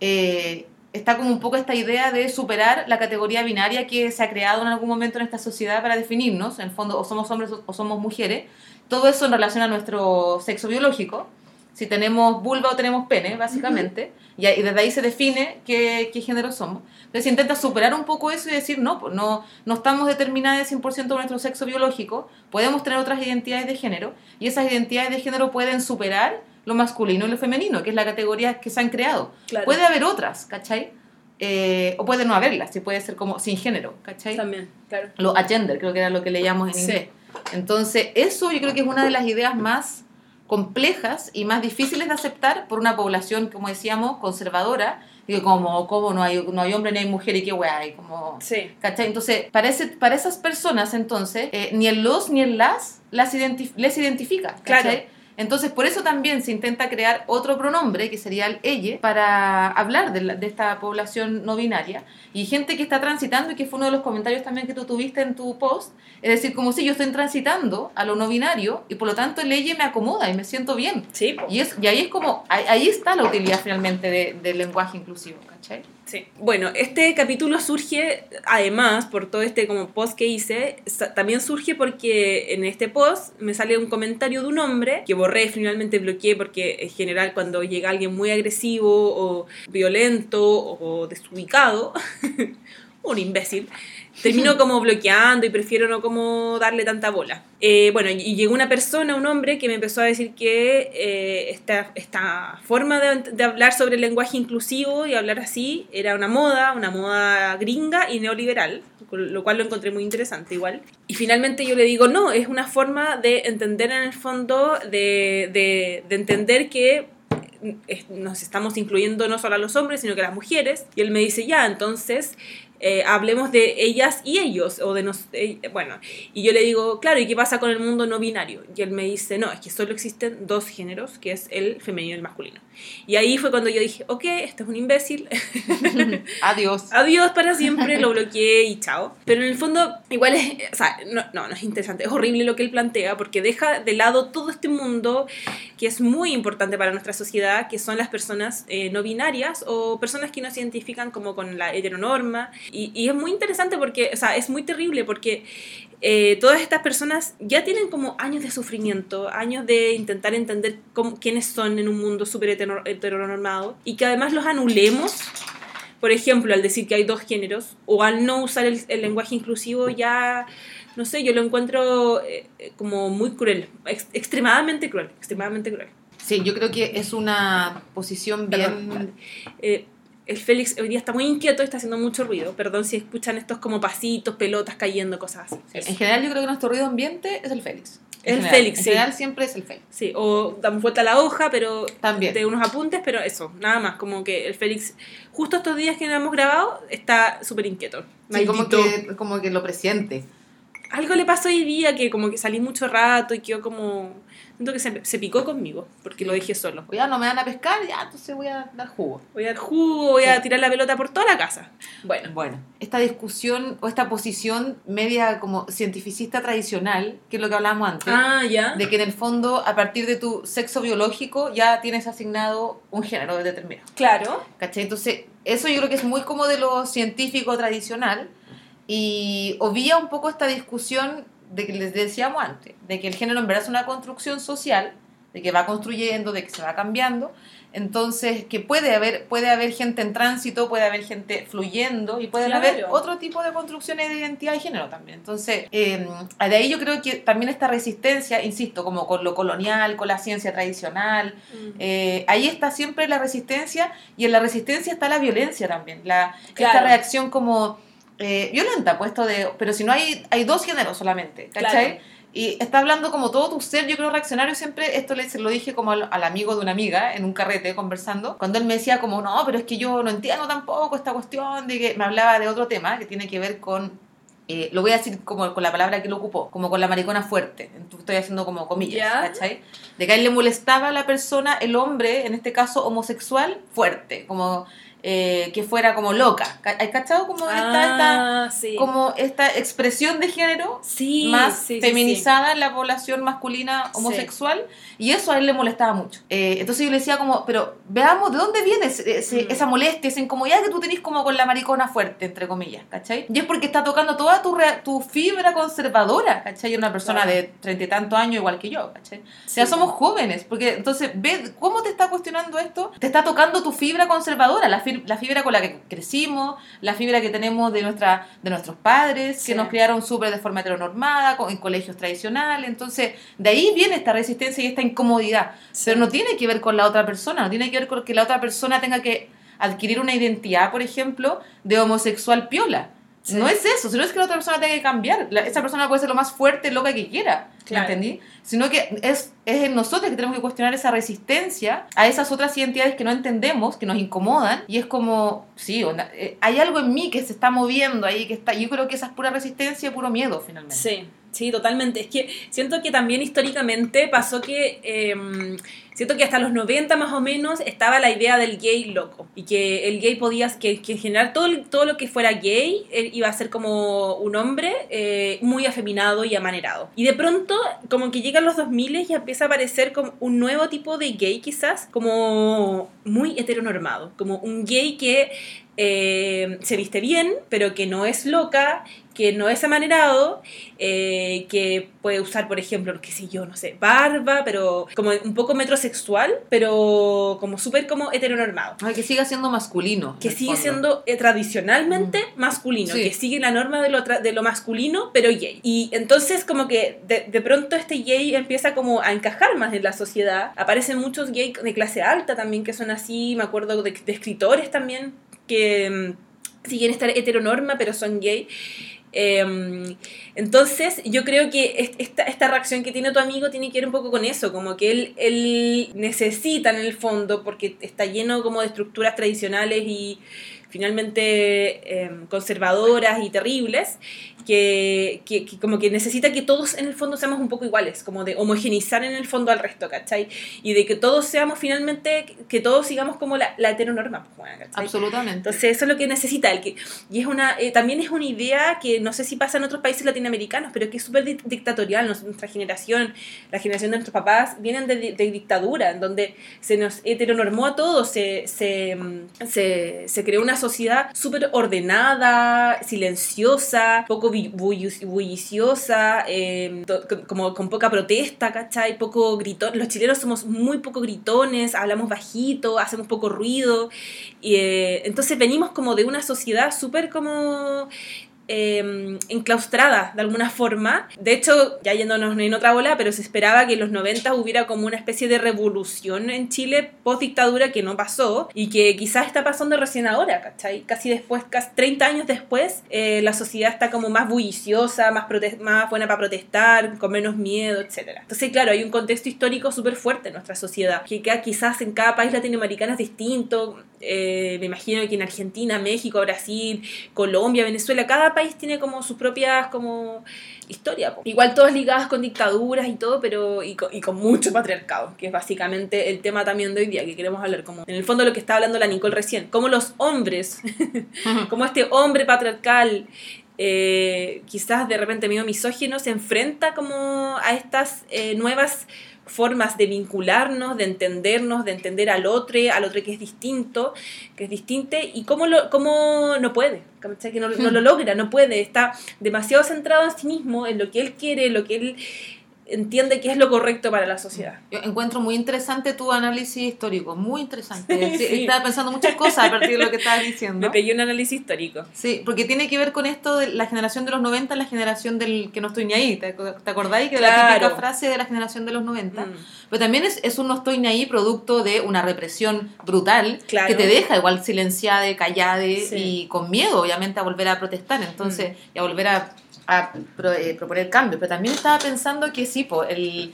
eh, está como un poco esta idea de superar la categoría binaria que se ha creado en algún momento en esta sociedad para definirnos, en el fondo, o somos hombres o somos mujeres, todo eso en relación a nuestro sexo biológico. Si tenemos vulva o tenemos pene, básicamente, y, y desde ahí se define qué, qué género somos. Entonces intenta superar un poco eso y decir, no, pues no, no estamos determinadas 100% por nuestro sexo biológico, podemos tener otras identidades de género, y esas identidades de género pueden superar lo masculino y lo femenino, que es la categoría que se han creado. Claro. Puede haber otras, ¿cachai? Eh, o puede no haberlas, si puede ser como sin género, ¿cachai? También, claro. Lo agender, creo que era lo que leíamos en Sí. inglés. Entonces, eso yo creo que es una de las ideas más complejas y más difíciles de aceptar por una población, como decíamos, conservadora, y que como, como no, hay, no hay hombre ni hay mujer y qué weá hay, como... Sí. ¿Cachai? Entonces, para, ese- para esas personas, entonces, eh, ni el los ni el las las identif- les identifica. ¿cachai? Claro. Entonces, por eso también se intenta crear otro pronombre, que sería el elle, para hablar de, la- de esta población no binaria. Y gente que está transitando, y que fue uno de los comentarios también que tú tuviste en tu post, es decir, como si yo estoy transitando a lo no binario, y por lo tanto el elle me acomoda y me siento bien. Sí. Y, es, y ahí es como, ahí, ahí está la utilidad finalmente de- del lenguaje inclusivo, Sí. Bueno, este capítulo surge, además, por todo este como post que hice, también surge porque en este post me sale un comentario de un hombre que borré, finalmente bloqueé porque en general cuando llega alguien muy agresivo o violento o desubicado, *laughs* un imbécil, termino como bloqueando y prefiero no como darle tanta bola. Eh, bueno, y llegó una persona, un hombre, que me empezó a decir que eh, esta, esta forma de, de hablar sobre el lenguaje inclusivo y hablar así era una moda, una moda gringa y neoliberal, lo cual lo encontré muy interesante igual. Y finalmente yo le digo, no, es una forma de entender en el fondo, de, de, de entender que es- nos estamos incluyendo no solo a los hombres, sino que a las mujeres. Y él me dice, ya, entonces eh, hablemos de ellas y ellos, o de nos, eh, bueno, y yo le digo, claro, ¿y qué pasa con el mundo no binario? Y él me dice, no, es que solo existen dos géneros, que es el femenino y el masculino. Y ahí fue cuando yo dije, ok, este es un imbécil, *laughs* Adiós. adiós para siempre, lo bloqueé y chao. Pero en el fondo, igual es, o sea, no, no, no es interesante, es horrible lo que él plantea porque deja de lado todo este mundo que es muy importante para nuestra sociedad, que son las personas eh, no binarias o personas que no se identifican como con la heteronorma. Y, y es muy interesante porque, o sea, es muy terrible porque eh, todas estas personas ya tienen como años de sufrimiento, años de intentar entender cómo, quiénes son en un mundo súper hetero- heteronormado y que además los anulemos por ejemplo, al decir que hay dos géneros o al no usar el, el lenguaje inclusivo ya, no sé, yo lo encuentro eh, eh, como muy cruel, ex- extremadamente cruel, extremadamente cruel. Sí, yo creo que es una posición bien... Eh, el Félix hoy día está muy inquieto y está haciendo mucho ruido. Perdón si escuchan estos como pasitos, pelotas cayendo, cosas así. Sí, En general yo creo que nuestro ruido ambiente es el Félix. El general. Félix, En sí. general siempre es el Félix. Sí, o damos vuelta a la hoja, pero También. de unos apuntes, pero eso, nada más. Como que el Félix, justo estos días que no hemos grabado, está súper inquieto. Sí, como que, como que lo presiente. algo le pasó hoy día que como que salí mucho rato y quedó como Siento que se, se, picó conmigo porque lo dejé solo. Ya no me van a pescar, ya, entonces voy a dar jugo. Voy a dar jugo, voy a tirar la pelota por toda la casa. Bueno. Bueno, esta discusión o esta posición media como cientificista tradicional, que es lo que hablábamos antes. Ah, ya. De que en el fondo, a partir de tu sexo biológico, ya tienes asignado un género determinado. Claro. ¿Cachai? Entonces, eso yo creo que es muy como de lo científico tradicional y obvia un poco esta discusión de que les decíamos antes, de que el género en verdad es una construcción social, de que va construyendo, de que se va cambiando, entonces que puede haber, puede haber gente en tránsito, puede haber gente fluyendo y puede haber otro tipo de construcciones de identidad de género también. Entonces, eh, de ahí yo creo que también esta resistencia, insisto, como con lo colonial, con la ciencia tradicional, mm. eh, ahí está siempre la resistencia y en la resistencia está la violencia también, la, esta reacción como eh, violenta, puesto de. Pero si no hay, hay dos géneros solamente, ¿cachai? Y está hablando como todo tu ser, yo creo reaccionario siempre, esto le, se lo dije como al, amigo de una amiga en un carrete conversando, cuando él me decía como, no, pero es que yo no entiendo tampoco esta cuestión de que me hablaba de otro tema que tiene que ver con eh, lo voy a decir como con la palabra que lo ocupó, como con la maricona fuerte. Estoy haciendo como comillas, ¿cachai? De que a él le molestaba a la persona, el hombre, en este caso homosexual, fuerte. Como eh, que fuera como loca. ¿Has cachado como, esta, ah, como esta expresión de género más feminizada en la población masculina homosexual? Y eso a él le molestaba mucho. Eh, entonces yo le decía como, pero veamos de dónde viene mm. esa molestia, esa incomodidad que tú tenés como con la maricona fuerte, entre comillas, ¿cachai? Y es porque está tocando toda tu, tu fibra conservadora, ¿cachai? Una persona de treinta y tantos años igual que yo, ¿cachai? O sea, somos jóvenes, porque entonces ve cómo te está cuestionando esto, te está tocando tu fibra conservadora, la fibra la fibra con la que crecimos, la fibra que tenemos de, nuestra, de nuestros padres, que nos criaron súper de forma heteronormada, en colegios tradicionales. Entonces, de ahí viene esta resistencia y esta incomodidad. Pero no tiene que ver con la otra persona, no tiene que ver con que la otra persona tenga que adquirir una identidad, por ejemplo, de homosexual piola. No es eso, sino es que la otra persona tenga que cambiar. esa persona puede ser lo más fuerte, loca que quiera. ¿Entendí? Sino que es, es en nosotros que tenemos que cuestionar esa resistencia a esas otras identidades que no entendemos, que nos incomodan. Y es como, sí, eh, hay algo en mí que se está moviendo ahí, que está. Yo creo que esa es pura resistencia, puro miedo, finalmente. Sí. Sí, totalmente. Es que siento que también históricamente pasó que, em, siento que hasta los 90 más o menos estaba la idea del gay loco y que el gay podía, que, que en general todo, todo lo que fuera gay iba a ser como un hombre eh, muy afeminado y amanerado. Y de pronto como que llegan los 2000 y empieza a aparecer como un nuevo tipo de gay quizás, como muy heteronormado, como un gay que eh, se viste bien, pero que no es loca, que no es amanerado, eh, que puede usar, por ejemplo, qué sé yo, no sé, barba, pero como un poco metrosexual, pero como súper como heteronormado. que siga siendo masculino. Que sigue siendo eh, tradicionalmente mm. masculino, que sigue la norma de lo, de lo masculino, pero gay. Y entonces como que de, de, pronto este gay empieza como a encajar más en la sociedad. Aparecen muchos gays de clase alta también que son así, me acuerdo de, de escritores también que mm, siguen esta heteronorma pero son gay. Em, entonces, yo creo que esta, esta, reacción que tiene tu amigo tiene que ver un poco con eso, como que él, él necesita en el fondo, porque está lleno como de estructuras tradicionales y finalmente em, conservadoras y terribles, que, que, como que necesita que todos en el fondo seamos un poco iguales, como de homogenizar en el fondo al resto, ¿cachai? Y de que todos seamos finalmente, que todos sigamos como la, la heteronorma, pues, ¿cachai? Absolutamente. Entonces eso es lo que necesita él. Que, y es una, eh, también es una idea que no sé si pasa en otros países latinoamericanos, pero que es súper dictatorial. Nuestra generación, la generación de nuestros papás, vienen de, de, dictadura, en donde se nos heteronormó a todos, se, se, se, se creó una sociedad súper ordenada, silenciosa, poco bulliciosa, em, como con poca protesta, ¿cachai? Poco gritón. Los chilenos somos muy poco gritones, hablamos bajito, hacemos poco ruido. Y, eh, entonces venimos como de una sociedad súper como eh, enclaustrada de alguna forma. De hecho, ya yéndonos en otra bola, pero se esperaba que en los 90 hubiera como una especie de revolución en Chile post dictadura que no pasó y que quizás está pasando recién ahora, ¿cachai? Casi después, casi 30 años después, eh, la sociedad está como más bulliciosa, más, más buena para protestar, con menos miedo, etc. Entonces, claro, hay un contexto histórico súper fuerte en nuestra sociedad, que quizás en cada país latinoamericano es distinto. Eh, me imagino que en Argentina, México, Brasil, Colombia, Venezuela, cada país tiene como sus propias como historia. Igual todas ligadas con dictaduras y todo, pero y con, mucho patriarcado, que es básicamente el tema también de hoy día que queremos hablar. Como en el fondo lo que está hablando la Nicole recién, como los hombres, *laughs* como este hombre patriarcal eh, quizás de repente medio misógino, se enfrenta como a estas eh, nuevas formas de vincularnos, de entendernos, de entender al otro, al otro que es distinto, que es distinto, y cómo, lo, cómo no puede, que no, no lo *laughs* logra, no puede, está demasiado centrado en sí mismo, en lo que él quiere, lo que él entiende qué es lo correcto para la sociedad. Yo encuentro muy interesante tu análisis histórico, muy interesante. Sí, Estaba pensando muchas cosas a partir de lo que estabas diciendo. Me pedí un análisis histórico. Sí, porque tiene que ver con esto de la generación de los 90, la generación del que no estoy ni ahí. ¿Te, acordáis? Que la típica frase de la generación de los 90. Mm. Pero también es, es, un no estoy ni ahí producto de una represión brutal que te deja igual silenciada, callada y con miedo, obviamente, a volver a protestar. Entonces, mm. y a volver a a eh, proponer cambios, pero también estaba pensando que sí, po, el,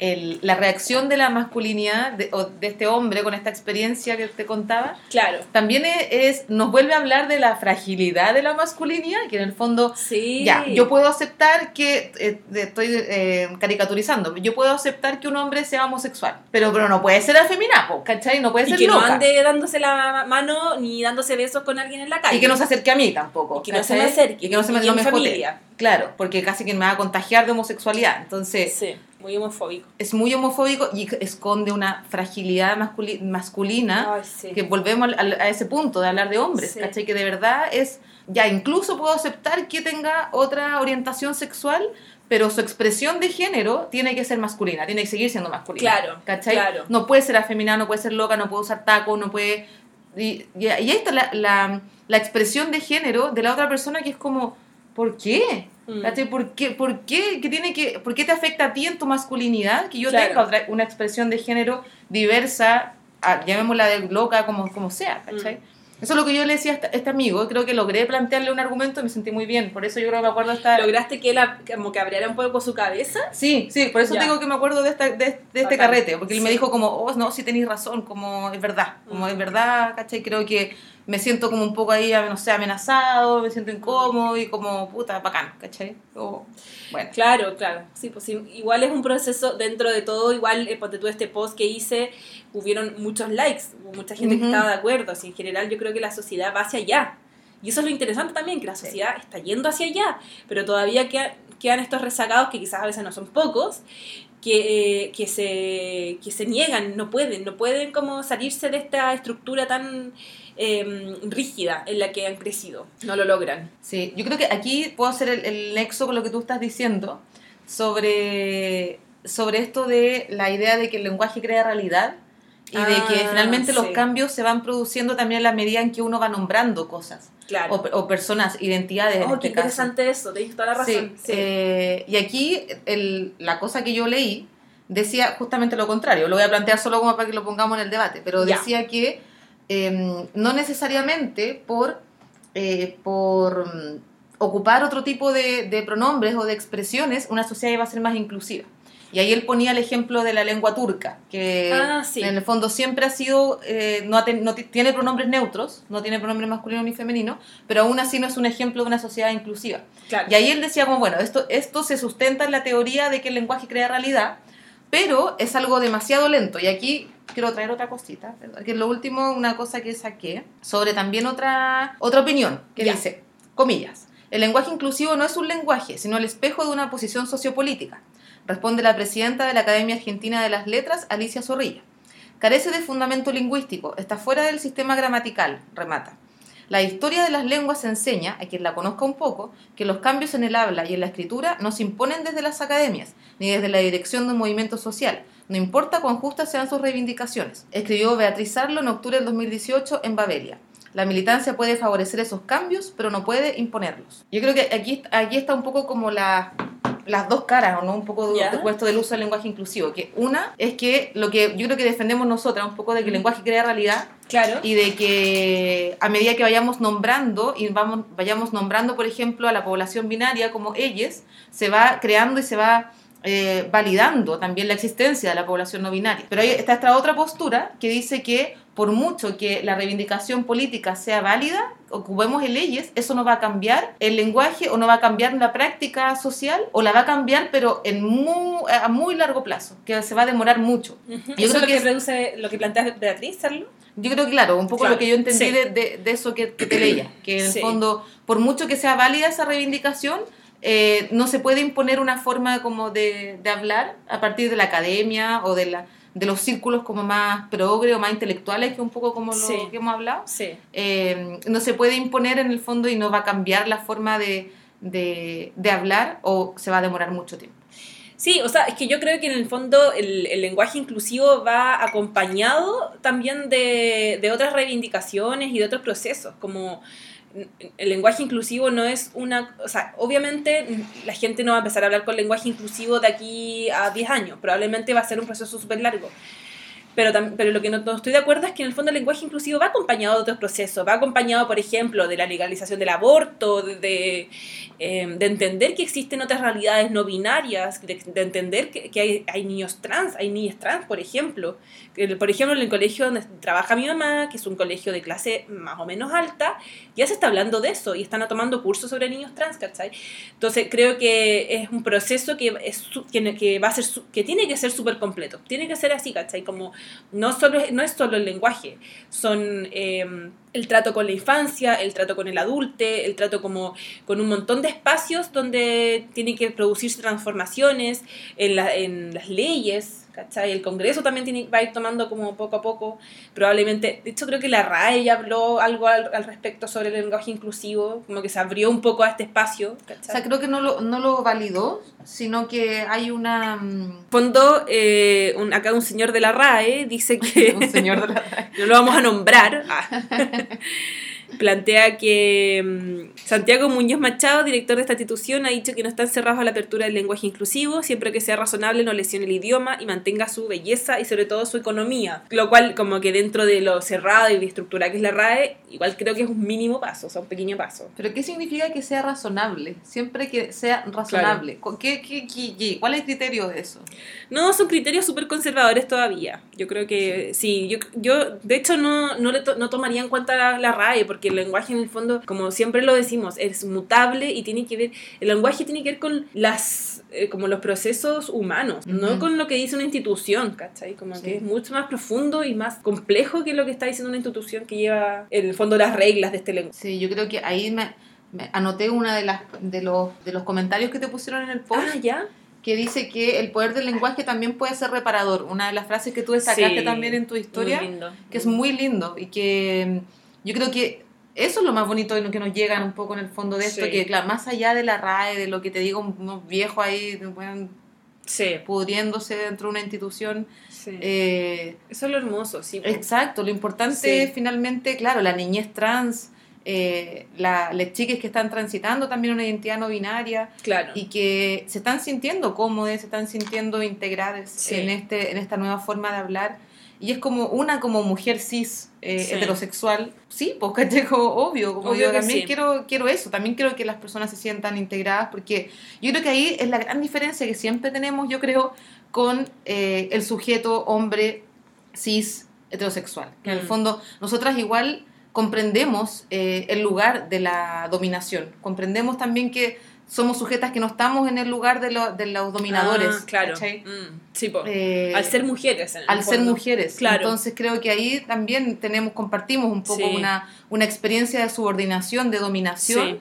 el, la reacción de la masculinidad de, o de este hombre con esta experiencia que te contaba, claro. también es, nos vuelve a hablar de la fragilidad de la masculinidad, que en el fondo, sí. ya, yo puedo aceptar que, eh, estoy eh, caricaturizando, yo puedo aceptar que un hombre sea homosexual, pero, pero no puede ser afeminado, ¿cachai? No puede ser y que no ande dándose la mano ni dándose besos con alguien en la calle. Y que no se acerque a mí tampoco. Y que no se me acerque. Y que no se me, no me familia. Claro, porque casi que me va a contagiar de homosexualidad. Entonces, sí, muy homofóbico. Es muy homofóbico y esconde una fragilidad masculina que volvemos a, ese punto de hablar de hombres, ¿cachai? Que de verdad es, ya incluso puedo aceptar que tenga otra orientación sexual, pero su expresión de género tiene que ser masculina, tiene que seguir siendo masculina. Claro, ¿cachai? Claro. No puede ser afeminada, no puede ser loca, no puede usar tacos, no puede... Y, y, ahí está la, la, la expresión de género de la otra persona que es como ¿por qué? Mm. ¿Por qué? ¿Por qué? tiene que, ¿Por qué te afecta a ti en tu masculinidad? Que yo tenga una expresión de género diversa, llamémosla de loca, como, como sea, ¿cachai? Mm. Eso es lo que yo le decía a este, este, amigo, creo que logré plantearle un argumento y me sentí muy bien, por eso yo creo que me acuerdo esta... ¿Lograste que él como que abriera un poco su cabeza? Sí, sí, por eso digo que me acuerdo de, esta, de, este carrete, porque él me dijo como, oh, no, sí tenéis razón, como es verdad, como es verdad, ¿cachai? Creo que me siento como un poco ahí, no sé, amenazado, me siento incómodo y como, puta, bacán, ¿cachai? O, bueno. Claro, claro. Sí, pues igual es un proceso dentro de todo, igual, eh, porque tú este post que hice, hubieron muchos likes, hubo mucha gente que estaba de acuerdo, así en general yo creo que la sociedad va hacia allá. Y eso es lo interesante también, que la sociedad está yendo hacia allá, pero todavía quedan estos rezagados, que quizás a veces no son pocos, que, eh, que, se, que se niegan, no pueden, no pueden como salirse de esta estructura tan Em, rígida en la que han crecido. No lo logran. Sí, yo creo que aquí puedo hacer el, nexo con lo que tú estás diciendo sobre, sobre esto de la idea de que el lenguaje crea realidad y de que ah, finalmente los cambios se van produciendo también a la medida en que uno va nombrando cosas. Claro. O, personas, identidades. Oh, qué este interesante eso, te toda la razón. Sí, eh, y aquí el, la cosa que yo leí decía justamente lo contrario. Lo voy a plantear solo como para que lo pongamos en el debate, pero decía que Em, no necesariamente por, eh, por mm, ocupar otro tipo de, pronombres o de expresiones, una sociedad iba a ser más inclusiva. Y ahí él ponía el ejemplo de la lengua turca, que ah, en el fondo siempre ha sido, eh, no, tiene pronombres neutros, no tiene pronombres masculino ni femenino, pero aún así no es un ejemplo de una sociedad inclusiva. Y ahí él decía como, bueno, esto, esto se sustenta en la teoría de que el lenguaje crea realidad, pero es algo demasiado lento. Y aquí quiero traer otra cosita, que es lo último, una cosa que saqué, sobre también otra, otra opinión, que dice, comillas, el lenguaje inclusivo no es un lenguaje, sino el espejo de una posición sociopolítica, responde la presidenta de la Academia Argentina de las Letras, Alicia Zorrilla. Carece de fundamento lingüístico, está fuera del sistema gramatical, remata. La historia de las lenguas enseña, a quien la conozca un poco, que los cambios en el habla y en la escritura no se imponen desde las academias, ni desde la dirección de un movimiento social, no importa cuán justas sean sus reivindicaciones, escribió Beatriz Arlo en octubre del 2018 en Babelia. La militancia puede favorecer esos cambios, pero no puede imponerlos. Yo creo que aquí, aquí está un poco como la, las dos caras, ¿o no? Un poco de, puesto del uso del lenguaje inclusivo. Que una es que lo que yo creo que defendemos nosotras, un poco de que el lenguaje crea realidad. Claro. Y de que a medida que vayamos nombrando, y vamos, vayamos nombrando, por ejemplo, a la población binaria como ellos, se va creando y se va eh, validando también la existencia de la población no binaria. Pero ahí está esta otra postura que dice que por mucho que la reivindicación política sea válida, ocupemos en leyes, eso no va a cambiar el lenguaje o no va a cambiar la práctica social o la va a cambiar pero en muy, a muy largo plazo, que se va a demorar mucho. Yo ¿Eso creo es lo que, lo que plantea Beatriz, Yo creo que, claro, un poco lo que yo entendí de, de, eso que, que, te leía, que en el fondo, por mucho que sea válida esa reivindicación, eh, no se puede imponer una forma como de, de, hablar a partir de la academia o de, la, de los círculos como más progre o más intelectuales, que un poco como lo que hemos hablado. Eh, no se puede imponer en el fondo y no va a cambiar la forma de, de, de, hablar o se va a demorar mucho tiempo. Sí, o sea, es que yo creo que en el fondo el, el lenguaje inclusivo va acompañado también de, de otras reivindicaciones y de otros procesos, como el lenguaje inclusivo no es una... O sea, obviamente la gente no va a empezar a hablar con lenguaje inclusivo de aquí a 10 años, probablemente va a ser un proceso súper largo. Pero, pero lo que no, estoy de acuerdo es que en el fondo el lenguaje inclusivo va acompañado de otros procesos, va acompañado, por ejemplo, de la legalización del aborto, de, em, de, entender que existen otras realidades no binarias, de, entender que, que hay, hay, niños trans, hay niñas trans, por ejemplo. Por ejemplo, en el colegio donde trabaja mi mamá, que es un colegio de clase más o menos alta, ya se está hablando de eso y están tomando cursos sobre niños trans, ¿cachai? Entonces creo que es un proceso que, es, que, que va a ser, que tiene que ser súper completo, tiene que ser así, ¿cachai? Como no, solo, no es solo el lenguaje, son em, el trato con la infancia, el trato con el adulte, el trato como con un montón de espacios donde tienen que producirse transformaciones en, en las leyes, ¿cachai? El Congreso también tiene, va a ir tomando como poco a poco, probablemente, de hecho creo que la RAE ya habló algo al, respecto sobre el lenguaje inclusivo, como que se abrió un poco a este espacio, ¿cachai? O sea, creo que no lo, no lo validó, sino que hay una... Mm, Fondo, eh, un, acá un señor de la RAE dice que... *laughs* un señor de la *laughs* RAE. no lo vamos a nombrar. Ah. *laughs* plantea que mm, Santiago Muñoz Machado, director de esta institución, ha dicho que no están cerrados a la apertura del lenguaje inclusivo, siempre que sea razonable, no lesione el idioma y mantenga su belleza y sobre todo su economía. Lo cual, como que dentro de lo cerrado y de estructura que es la RAE, igual creo que es un mínimo paso, o sea, un pequeño paso. ¿Pero qué significa que sea razonable? Siempre que sea razonable. ¿Qué, qué, qué, cuál es el criterio de eso? No, son criterios súper conservadores todavía. Yo creo que sí, yo, yo de hecho no, no, le no tomaría en cuenta la, la RAE porque el lenguaje en el fondo, como siempre lo decimos, es mutable y tiene que ver, el lenguaje tiene que ver con las, eh, como los procesos humanos, no con lo que dice una institución, ¿cachai? Como que es mucho más profundo y más complejo que lo que está diciendo una institución que lleva en el fondo las reglas de este lenguaje. Sí, yo creo que ahí me, anoté una de las de los, de los comentarios que te pusieron en el post. Ah, ya que dice que el poder del lenguaje también puede ser reparador. Una de las frases que tú destacaste también en tu historia, que es muy lindo y que yo creo que eso es lo más bonito de lo que nos llegan un poco en el fondo de esto, que claro, más allá de la RAE, de lo que te digo, unos viejos ahí pudriéndose dentro de una institución. Eh, eso es lo hermoso, sí. Exacto, lo importante es finalmente, claro, la niñez trans, eh, la, las chicas que están transitando también una identidad no binaria claro. y que se están sintiendo cómodas, se están sintiendo integradas en, este, en esta nueva forma de hablar y es como una como mujer cis eh, heterosexual, sí, pues tengo obvio, como yo también quiero, quiero eso, también quiero que las personas se sientan integradas, porque yo creo que ahí es la gran diferencia que siempre tenemos, yo creo, con eh, el sujeto hombre cis heterosexual. Que en el mm. fondo nosotras igual comprendemos eh, el lugar de la dominación, comprendemos también que somos sujetas que no estamos en el lugar de, de los dominadores. Ah, claro. Mm, sí, eh, al ser mujeres. al ser mujeres. Claro. Entonces creo que ahí también tenemos, compartimos un poco una, una experiencia de subordinación, de dominación.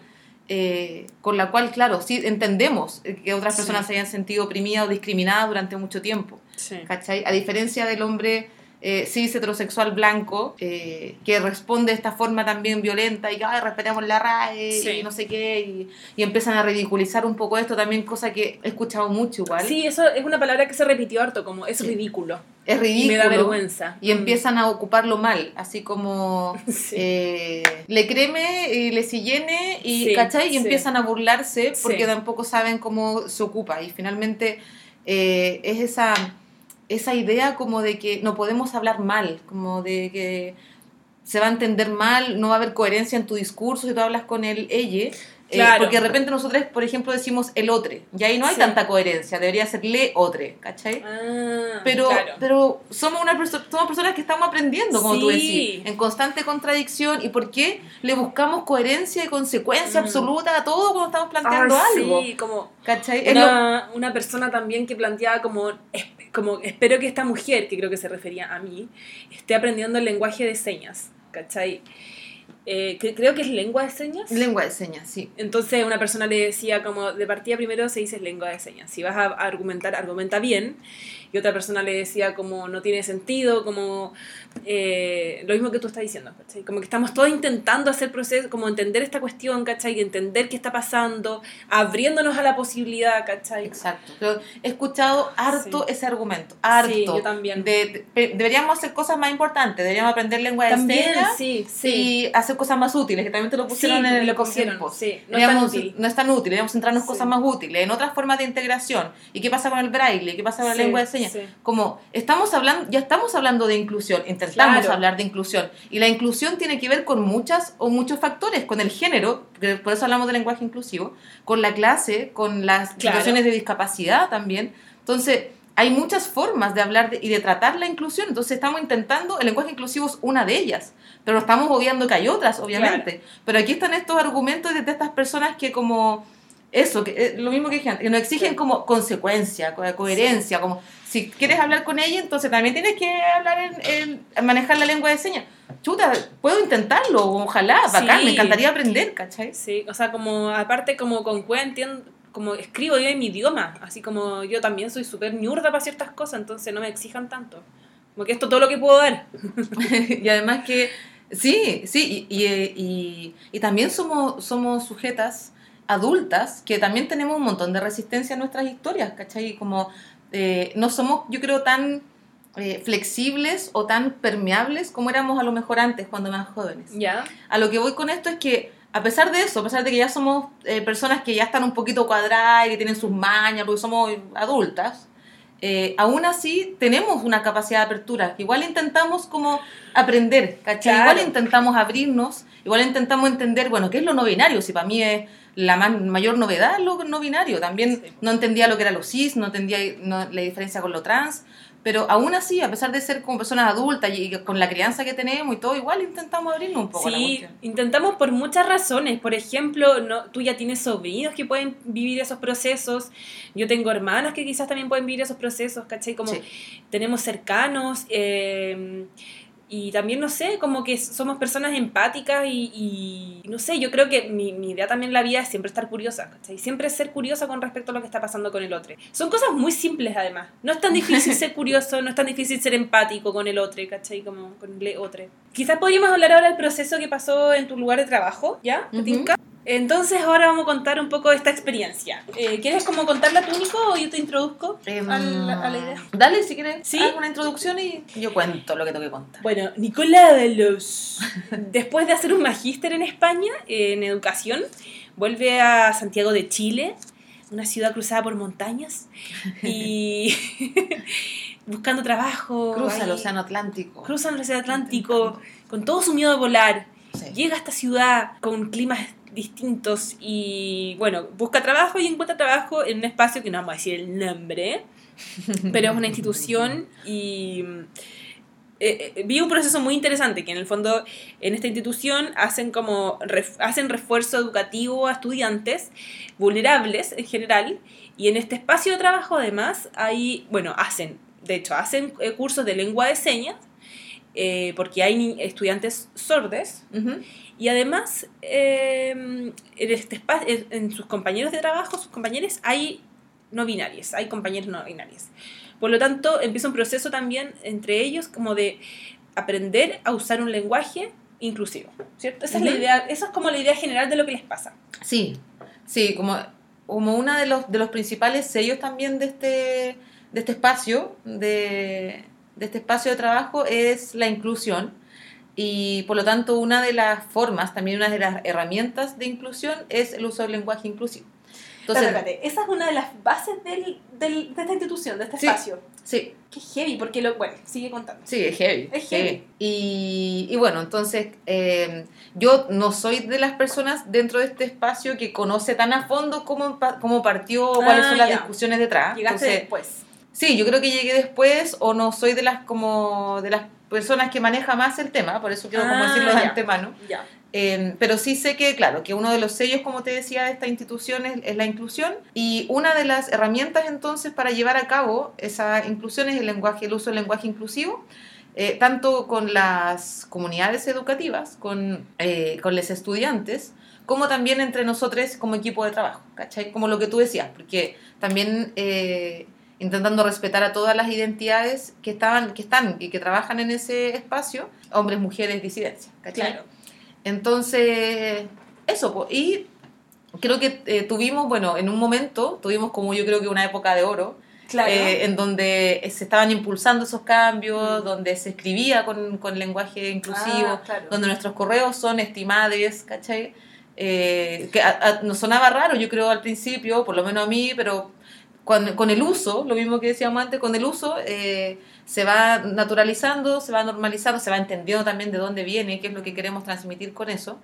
Eh, con la cual, claro, sí entendemos que otras personas se hayan sentido oprimidas o discriminadas durante mucho tiempo. ¿cachai? A diferencia del hombre eh, cis heterosexual blanco eh, que responde de esta forma también violenta y que respetamos la RAE y no sé qué y, y, empiezan a ridiculizar un poco esto también cosa que he escuchado mucho igual. Sí eso es una palabra que se repitió harto como es ridículo. Es ridículo y me da vergüenza. y mm. empiezan a ocuparlo mal así como *laughs* eh, le creme y le sillene y ¿cachai? y empiezan a burlarse porque tampoco saben cómo se ocupa. Y finalmente es esa esa idea como de que no podemos hablar mal, como de que se va a entender mal, no va a haber coherencia en tu discurso si tú hablas con el ella. Eh, porque de repente nosotros, por ejemplo, decimos el otro, y ahí no hay tanta coherencia, debería ser le otro, ¿cachai? Ah, pero, pero somos, una somos personas que estamos aprendiendo, como tú decís, en constante contradicción, y por qué le buscamos coherencia y consecuencia mm. absoluta a todo cuando estamos planteando algo. Sí, como ¿cachai? Una, una persona también que planteaba como, como, espero que esta mujer, que creo que se refería a mí, esté aprendiendo el lenguaje de señas, ¿cachai? eh, que creo que es lengua de señas. Lengua de señas, sí. Entonces una persona le decía como de partida primero se dice lengua de señas. Si vas a argumentar, argumenta bien y otra persona le decía como no tiene sentido, como eh, lo mismo que tú estás diciendo, ¿cachai? Como que estamos todos intentando hacer proceso, como entender esta cuestión, ¿cachai? Entender qué está pasando, abriéndonos a la posibilidad, ¿cachai? Exacto. Pero he escuchado harto ese argumento, harto. Sí, yo también. De, deberíamos hacer cosas más importantes, deberíamos aprender lengua de señas sí, sí. y hacer cosas más útiles, que también te lo pusieron en el pusieron, sí. No, es tan útil. no es tan útil, deberíamos centrarnos en cosas más útiles, en otras formas de integración. ¿Y qué pasa con el braille? ¿Qué pasa con la lengua de señas? Como estamos hablando, ya estamos hablando de inclusión, intentamos hablar de inclusión. Y la inclusión tiene que ver con muchas o muchos factores, con el género, por eso hablamos de lenguaje inclusivo, con la clase, con las situaciones de discapacidad también. Entonces, hay muchas formas de hablar y de tratar la inclusión. Entonces, estamos intentando, el lenguaje inclusivo es una de ellas, pero estamos obviando que hay otras, obviamente. Pero aquí están estos argumentos de estas personas que como eso, que, eh, lo mismo que dije que nos exigen como consecuencia, coherencia, como si quieres hablar con ella, entonces también tienes que hablar en, manejar la lengua de señas. Chuta, puedo intentarlo, ojalá, bacán, me encantaría aprender, ¿cachai? Sí, o sea, como aparte como con entiendo, como escribo yo en mi idioma, así como yo también soy súper ñurda para ciertas cosas, entonces no me exijan tanto. Como que esto todo lo que puedo dar. *laughs* y además que, sí, sí, y, y, y también somos, somos sujetas adultas que también tenemos un montón de resistencia en nuestras historias, ¿cachai? Como eh, no somos, yo creo, tan eh, flexibles o tan permeables como éramos a lo mejor antes, cuando más jóvenes. Ya. A lo que voy con esto es que, a pesar de eso, a pesar de que ya somos eh, personas que ya están un poquito cuadradas y que tienen sus mañas, porque somos adultas, aún así tenemos una capacidad de apertura. Igual intentamos como aprender, ¿cachai? Igual intentamos abrirnos, igual intentamos entender, bueno, ¿qué es lo no binario? Si para mí es la mayor novedad es lo no binario. También no entendía lo que era lo cis, no entendía la diferencia con lo trans, pero aún así, a pesar de ser como personas adultas y, con la crianza que tenemos y todo, igual intentamos abrirnos un poco. Sí, intentamos por muchas razones. Por ejemplo, no, tú ya tienes sobrinos que pueden vivir esos procesos. Yo tengo hermanas que quizás también pueden vivir esos procesos, ¿cachai? Como tenemos cercanos. Eh, y también, no sé, como que somos personas empáticas y, no sé, yo creo que mi, mi, idea también en la vida es siempre estar curiosa, ¿cachai? Siempre ser curiosa con respecto a lo que está pasando con el otro. Son cosas muy simples además. No es tan difícil *laughs* ser curioso, no es tan difícil ser empático con el otro, ¿cachai? Como con el otro. Quizás podríamos hablar ahora del proceso que pasó en tu lugar de trabajo, ¿ya? Entonces ahora vamos a contar un poco de esta experiencia. Eh, ¿Quieres como contarla tú, Nico, o yo te introduzco em, a, la, idea? Dale, si quieres, ¿Sí? una introducción y yo cuento lo que tengo que contar. Bueno, Nicola de los... Después de hacer un magíster en España, en educación, vuelve a Santiago de Chile, una ciudad cruzada por montañas, y *laughs* buscando trabajo. Cruza el Océano Atlántico. Cruza el Océano Atlántico, con todo su miedo a volar. Llega a esta ciudad con climas distintos y bueno, busca trabajo y encuentra trabajo en un espacio que no vamos a decir el nombre, *laughs* pero es una institución y eh, eh, vi un proceso muy interesante que en el fondo en esta institución hacen como hacen refuerzo educativo a estudiantes vulnerables en general y en este espacio de trabajo además hay, bueno, hacen, de hecho, hacen eh, cursos de lengua de señas porque hay estudiantes sordes y además, em, en, este en, sus compañeros de trabajo, sus compañeros, hay no binarios, hay compañeros no binarios. Por lo tanto, empieza un proceso también entre ellos como de aprender a usar un lenguaje inclusivo, ¿cierto? Esa es la idea, esa es como la idea general de lo que les pasa. Sí, sí, como, como uno de los, de los principales sellos también de este, de este espacio, de, de este espacio de trabajo es la inclusión y por lo tanto, una de las formas, también una de las herramientas de inclusión es el uso del lenguaje inclusivo. Entonces, esa es una de las bases del, del, de esta institución, de este espacio. Sí. Qué heavy, porque lo. Bueno, sigue contando. Sí, es heavy. Es heavy. Y, y, bueno, entonces, eh, yo no soy de las personas dentro de este espacio que conoce tan a fondo cómo, cómo partió, cuáles son ah, las discusiones detrás. Llegaste después. Sí, yo creo que llegué después, o no soy de las como de las personas que maneja más el tema, por eso quiero como ah, decirlo de antemano. Ya. Em, pero sí sé que, claro, que uno de los sellos, como te decía, de esta institución es, la inclusión y una de las herramientas entonces para llevar a cabo esa inclusión es el lenguaje, el uso del lenguaje inclusivo, eh, tanto con las comunidades educativas, con, eh, con los estudiantes, como también entre nosotros como equipo de trabajo, ¿cachai? Como lo que tú decías, porque también eh, intentando respetar a todas las identidades que, estaban, que están y que trabajan en ese espacio, hombres, mujeres, disidencias. Claro. Entonces, eso, y creo que eh, tuvimos, bueno, en un momento, tuvimos como yo creo que una época de oro, eh, en donde se estaban impulsando esos cambios, mm. donde se escribía con, con lenguaje inclusivo, ah, donde nuestros correos son estimades, ¿cachai? Eh, que nos sonaba raro, yo creo, al principio, por lo menos a mí, pero con, con el uso, lo mismo que decíamos antes, con el uso se va naturalizando, se va normalizando, se va entendiendo también de dónde viene, qué es lo que queremos transmitir con eso.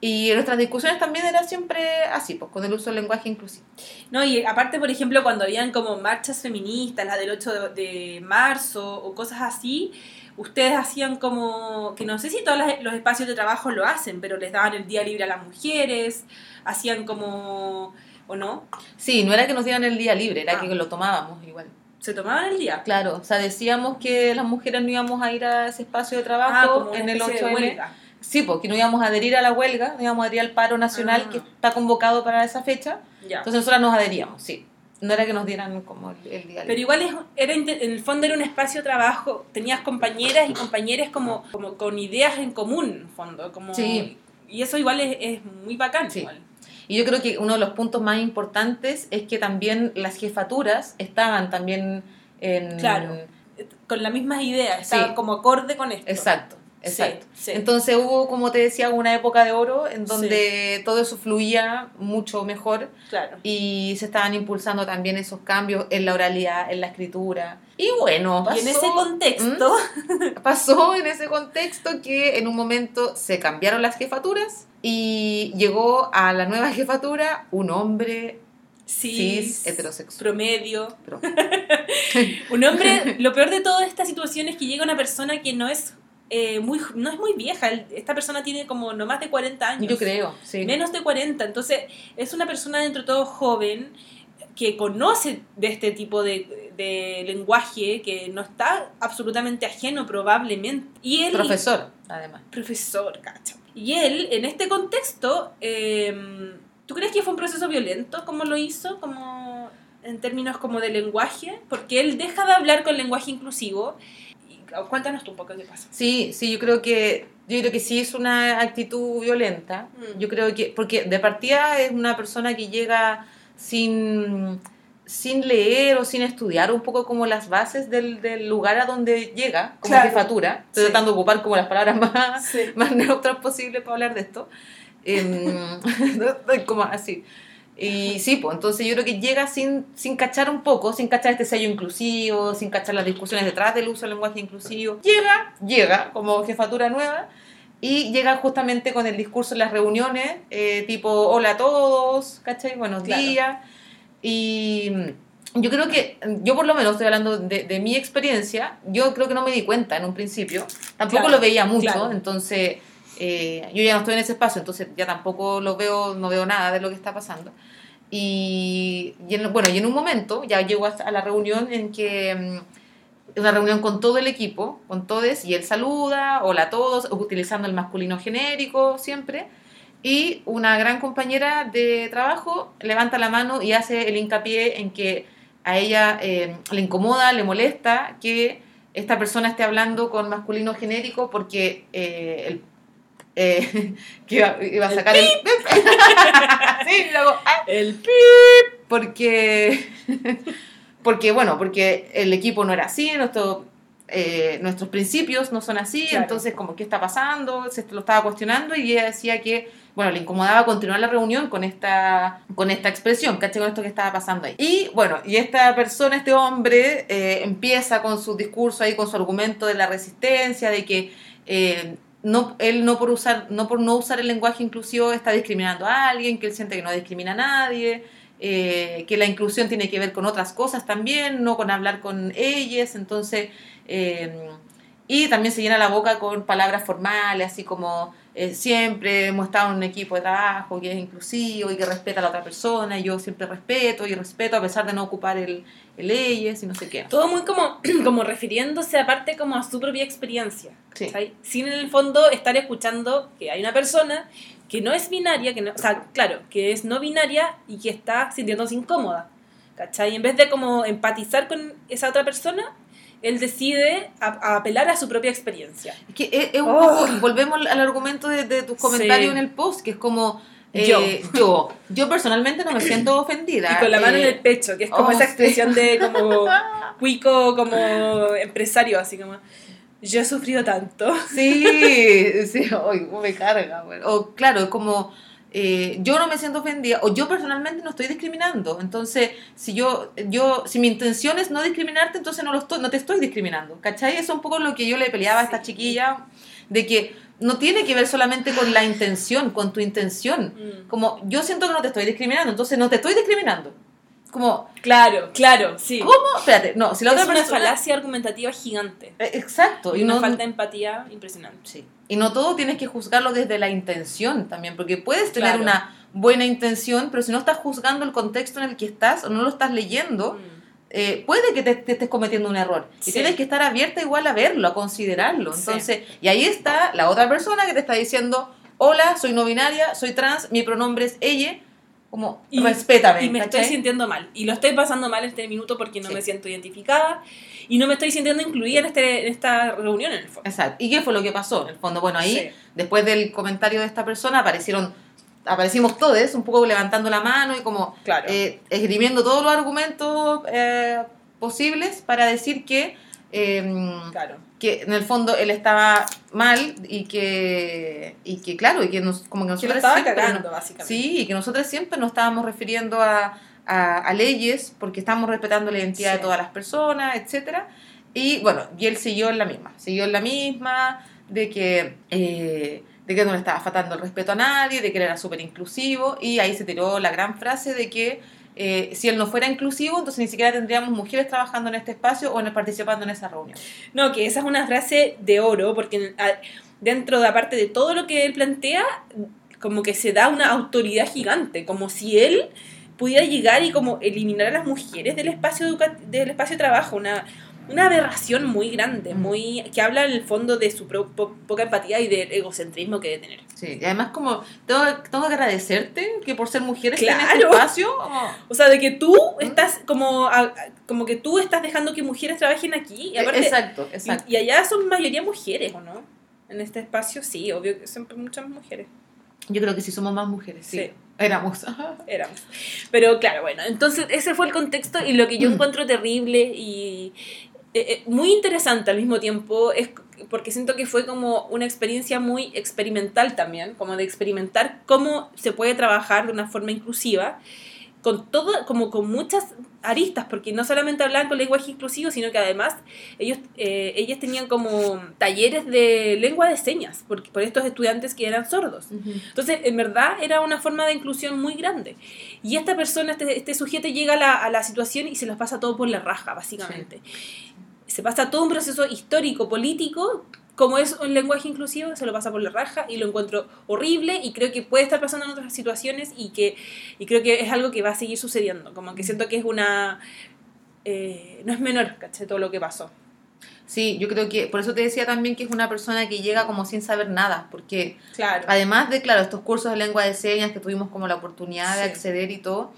Y nuestras discusiones también eran siempre así, pues con el uso del lenguaje inclusivo. No, y aparte, por ejemplo, cuando habían como marchas feministas, la del 8 de, marzo o cosas así, ustedes hacían como, que no sé si todos los espacios de trabajo lo hacen, pero les daban el día libre a las mujeres, hacían como, ¿o no? Sí, no era que nos dieran el día libre, era ah. que lo tomábamos igual se tomaban el día. Claro, o sea, decíamos que las mujeres no íbamos a ir a ese espacio de trabajo ah, en el 8 de Sí, porque no íbamos a adherir a la huelga, no íbamos a adherir al paro nacional ah. que está convocado para esa fecha. Entonces nosotras nos adheríamos, sí. No era que nos dieran como el, día. Pero igual es, era, en el fondo era un espacio de trabajo, tenías compañeras y compañeros como, como con ideas en común, en fondo. Como, sí. Y eso igual es, es muy bacán. Sí. Y yo creo que uno de los puntos más importantes es que también las jefaturas estaban también en... Claro, con las mismas ideas, estaban como acorde con esto. Exacto. Exacto. Entonces hubo, como te decía, una época de oro en donde todo eso fluía mucho mejor. Claro. Y se estaban impulsando también esos cambios en la oralidad, en la escritura. Y bueno, pasó, y en ese contexto. *laughs* Pasó en ese contexto que en un momento se cambiaron las jefaturas y llegó a la nueva *laughs* jefatura un hombre cis, heterosexual. Promedio. *laughs* un hombre, lo peor de toda esta situación es que llega una persona que no es eh, muy, no es muy vieja. Esta persona tiene como no más de 40 años. Yo creo, sí. Menos de 40. Entonces, es una persona dentro de todo joven que conoce de este tipo de, de lenguaje, que no está absolutamente ajeno probablemente. Y él, profesor, además. Profesor, cacho. Y él, en este contexto, em, ¿tú crees que fue un proceso violento como lo hizo? Como en términos como de lenguaje, porque él deja de hablar con lenguaje inclusivo. Cuéntanos tú un poco qué pasa. Sí, sí, yo creo que yo creo que sí es una actitud violenta. Mm. Yo creo que porque de partida es una persona que llega sin sin leer o sin estudiar un poco como las bases del, del lugar a donde llega como jefatura. Estoy tratando de ocupar como las palabras más, *laughs* más neutras posibles para hablar de esto. *laughs* Eh, como así. Y sí, pues entonces yo creo que llega sin, sin cachar un poco, sin cachar este sello inclusivo, sin cachar las discusiones detrás del uso del lenguaje inclusivo. Llega, llega como jefatura nueva y llega justamente con el discurso en las reuniones, eh, tipo, hola a todos, ¿cachai? Buenos días. Y yo creo que, yo por lo menos estoy hablando de, de, mi experiencia, yo creo que no me di cuenta en un principio, tampoco lo veía mucho, entonces eh, yo ya no estoy en ese espacio, entonces ya tampoco lo veo, no veo nada de lo que está pasando. Y, bueno, y en un momento ya llego a la reunión en que mm, una reunión con todo el equipo, con todos, y él saluda, hola a todos, utilizando el masculino genérico siempre, y una gran compañera de trabajo levanta la mano y hace el hincapié en que a ella eh, le incomoda, le molesta que esta persona esté hablando con masculino genérico porque eh, el, eh, *laughs* que iba, a sacar el, *laughs* sí, luego, ah, el pip. Porque *laughs* porque bueno porque el equipo no era así nuestro eh, nuestros principios no son así, entonces como qué está pasando, se lo estaba cuestionando y ella decía que, bueno, le incomodaba continuar la reunión con esta, con esta expresión, ¿cachai? Con esto que estaba pasando ahí. Y bueno, y esta persona, este hombre, eh, empieza con su discurso ahí, con su argumento de la resistencia, de que... Eh, no, él no por usar no por no usar el lenguaje inclusivo está discriminando a alguien, que él siente que no discrimina a nadie, que la inclusión tiene que ver con otras cosas también, no con hablar con ellas, entonces Em, y también se llena la boca con palabras formales, así como eh, siempre hemos estado en un equipo de trabajo que es inclusivo y que respeta a la otra persona, y yo siempre respeto y respeto a pesar de no ocupar el, el leyes y no sé qué. Todo muy como, *clears throat* como refiriéndose aparte como a su propia experiencia, sin en el fondo estar escuchando que hay una persona que no es binaria, que no, o sea, claro, que es no binaria y que está sintiéndose incómoda, ¿cachai? En vez de como empatizar con esa otra persona, él decide apelar a su propia experiencia. que es, un poco, oh. volvemos al argumento de, tus comentarios en el post, que es como... Eh, yo. yo. personalmente no me siento ofendida. Y con la mano en el eh, pecho, que es como oh, esa expresión de como *laughs* cuico, como empresario, así como yo he sufrido tanto. Sí, sí, *laughs* hoy me carga. O claro, como eh, yo no me siento ofendida o yo personalmente no estoy discriminando. Entonces, si yo, yo, si mi intención es no discriminarte, entonces no, lo estoy, no te estoy discriminando. ¿Cachai? Eso es un poco lo que yo le peleaba a esta chiquilla, de que no tiene que ver solamente con la intención, con tu intención. Mm. Como yo siento que no te estoy discriminando, entonces no te estoy discriminando. Como, claro, claro, sí. ¿Cómo? Espérate, no, si la otra es una falacia argumentativa gigante. Eh, exacto. Y, una falta de empatía impresionante. Sí. Y no todo tienes que juzgarlo desde la intención también, porque puedes tener una buena intención, pero si no estás juzgando el contexto en el que estás o no lo estás leyendo, mm. eh, puede que te, estés cometiendo un error. Y tienes que estar abierta igual a verlo, a considerarlo. Entonces, y ahí está la otra persona que te está diciendo, hola, soy no binaria, soy trans, mi pronombre es ella como, y, respétame. Y me estoy sintiendo mal. Y lo estoy pasando mal este minuto porque no me siento identificada y no me estoy sintiendo incluida en, este, en esta reunión, en el fondo. Exacto. ¿Y qué fue lo que pasó? En el fondo, bueno, ahí, después del comentario de esta persona, aparecieron aparecimos todos un poco levantando la mano y como eh, esgrimiendo todos los argumentos eh, posibles para decir que em, claro que en el fondo él estaba mal y que, y que claro, y que nos, como que nosotros cagando, básicamente. Sí, y que nosotros siempre nos estábamos refiriendo a, a, leyes porque estamos respetando la identidad de todas las personas, etcétera Y bueno, y él siguió en la misma, siguió en la misma, de que, eh, de que no le estaba faltando el respeto a nadie, de que él era súper inclusivo, y ahí se tiró la gran frase de que eh, si él no fuera inclusivo, entonces ni siquiera tendríamos mujeres trabajando en este espacio o participando en esa reunión. No, que esa es una frase de oro, porque dentro de aparte de todo lo que él plantea, como que se da una autoridad gigante, como si él pudiera llegar y como eliminar a las mujeres del espacio del espacio de trabajo, una una aberración muy grande, muy que habla en el fondo de su poca empatía y del egocentrismo que debe tener. Sí, y además como tengo, tengo que agradecerte que por ser mujeres claro. este espacio. O sea, de que tú estás como como que tú estás dejando que mujeres trabajen aquí y e, exacto, exacto. Y, allá son mayoría mujeres, ¿o no? En este espacio sí, obvio que son muchas mujeres. Yo creo que sí somos más mujeres, sí. Éramos. Éramos. Pero claro, bueno, entonces ese fue el contexto y lo que yo encuentro terrible y, eh, eh, muy interesante al mismo tiempo, es porque siento que fue como una experiencia muy experimental también, como de experimentar cómo se puede trabajar de una forma inclusiva, con todo, como con muchas aristas, porque no solamente hablaban con lenguaje inclusivo, sino que además ellos, eh, ellas tenían como talleres de lengua de señas, por, por estos estudiantes que eran sordos. Entonces, en verdad, era una forma de inclusión muy grande. Y esta persona, este, este sujeto llega a la, a la, situación y se los pasa todo por la raja, básicamente. Se pasa todo un proceso histórico, político, como es un lenguaje inclusivo, se lo pasa por la raja y lo encuentro horrible y creo que puede estar pasando en otras situaciones y que y creo que es algo que va a seguir sucediendo. Como que siento que es una... Eh, no es menor, ¿cachai? Todo lo que pasó. Sí, yo creo que, por eso te decía también que es una persona que llega como sin saber nada, porque claro. además de, claro, estos cursos de lengua de señas que tuvimos como la oportunidad de acceder y todo,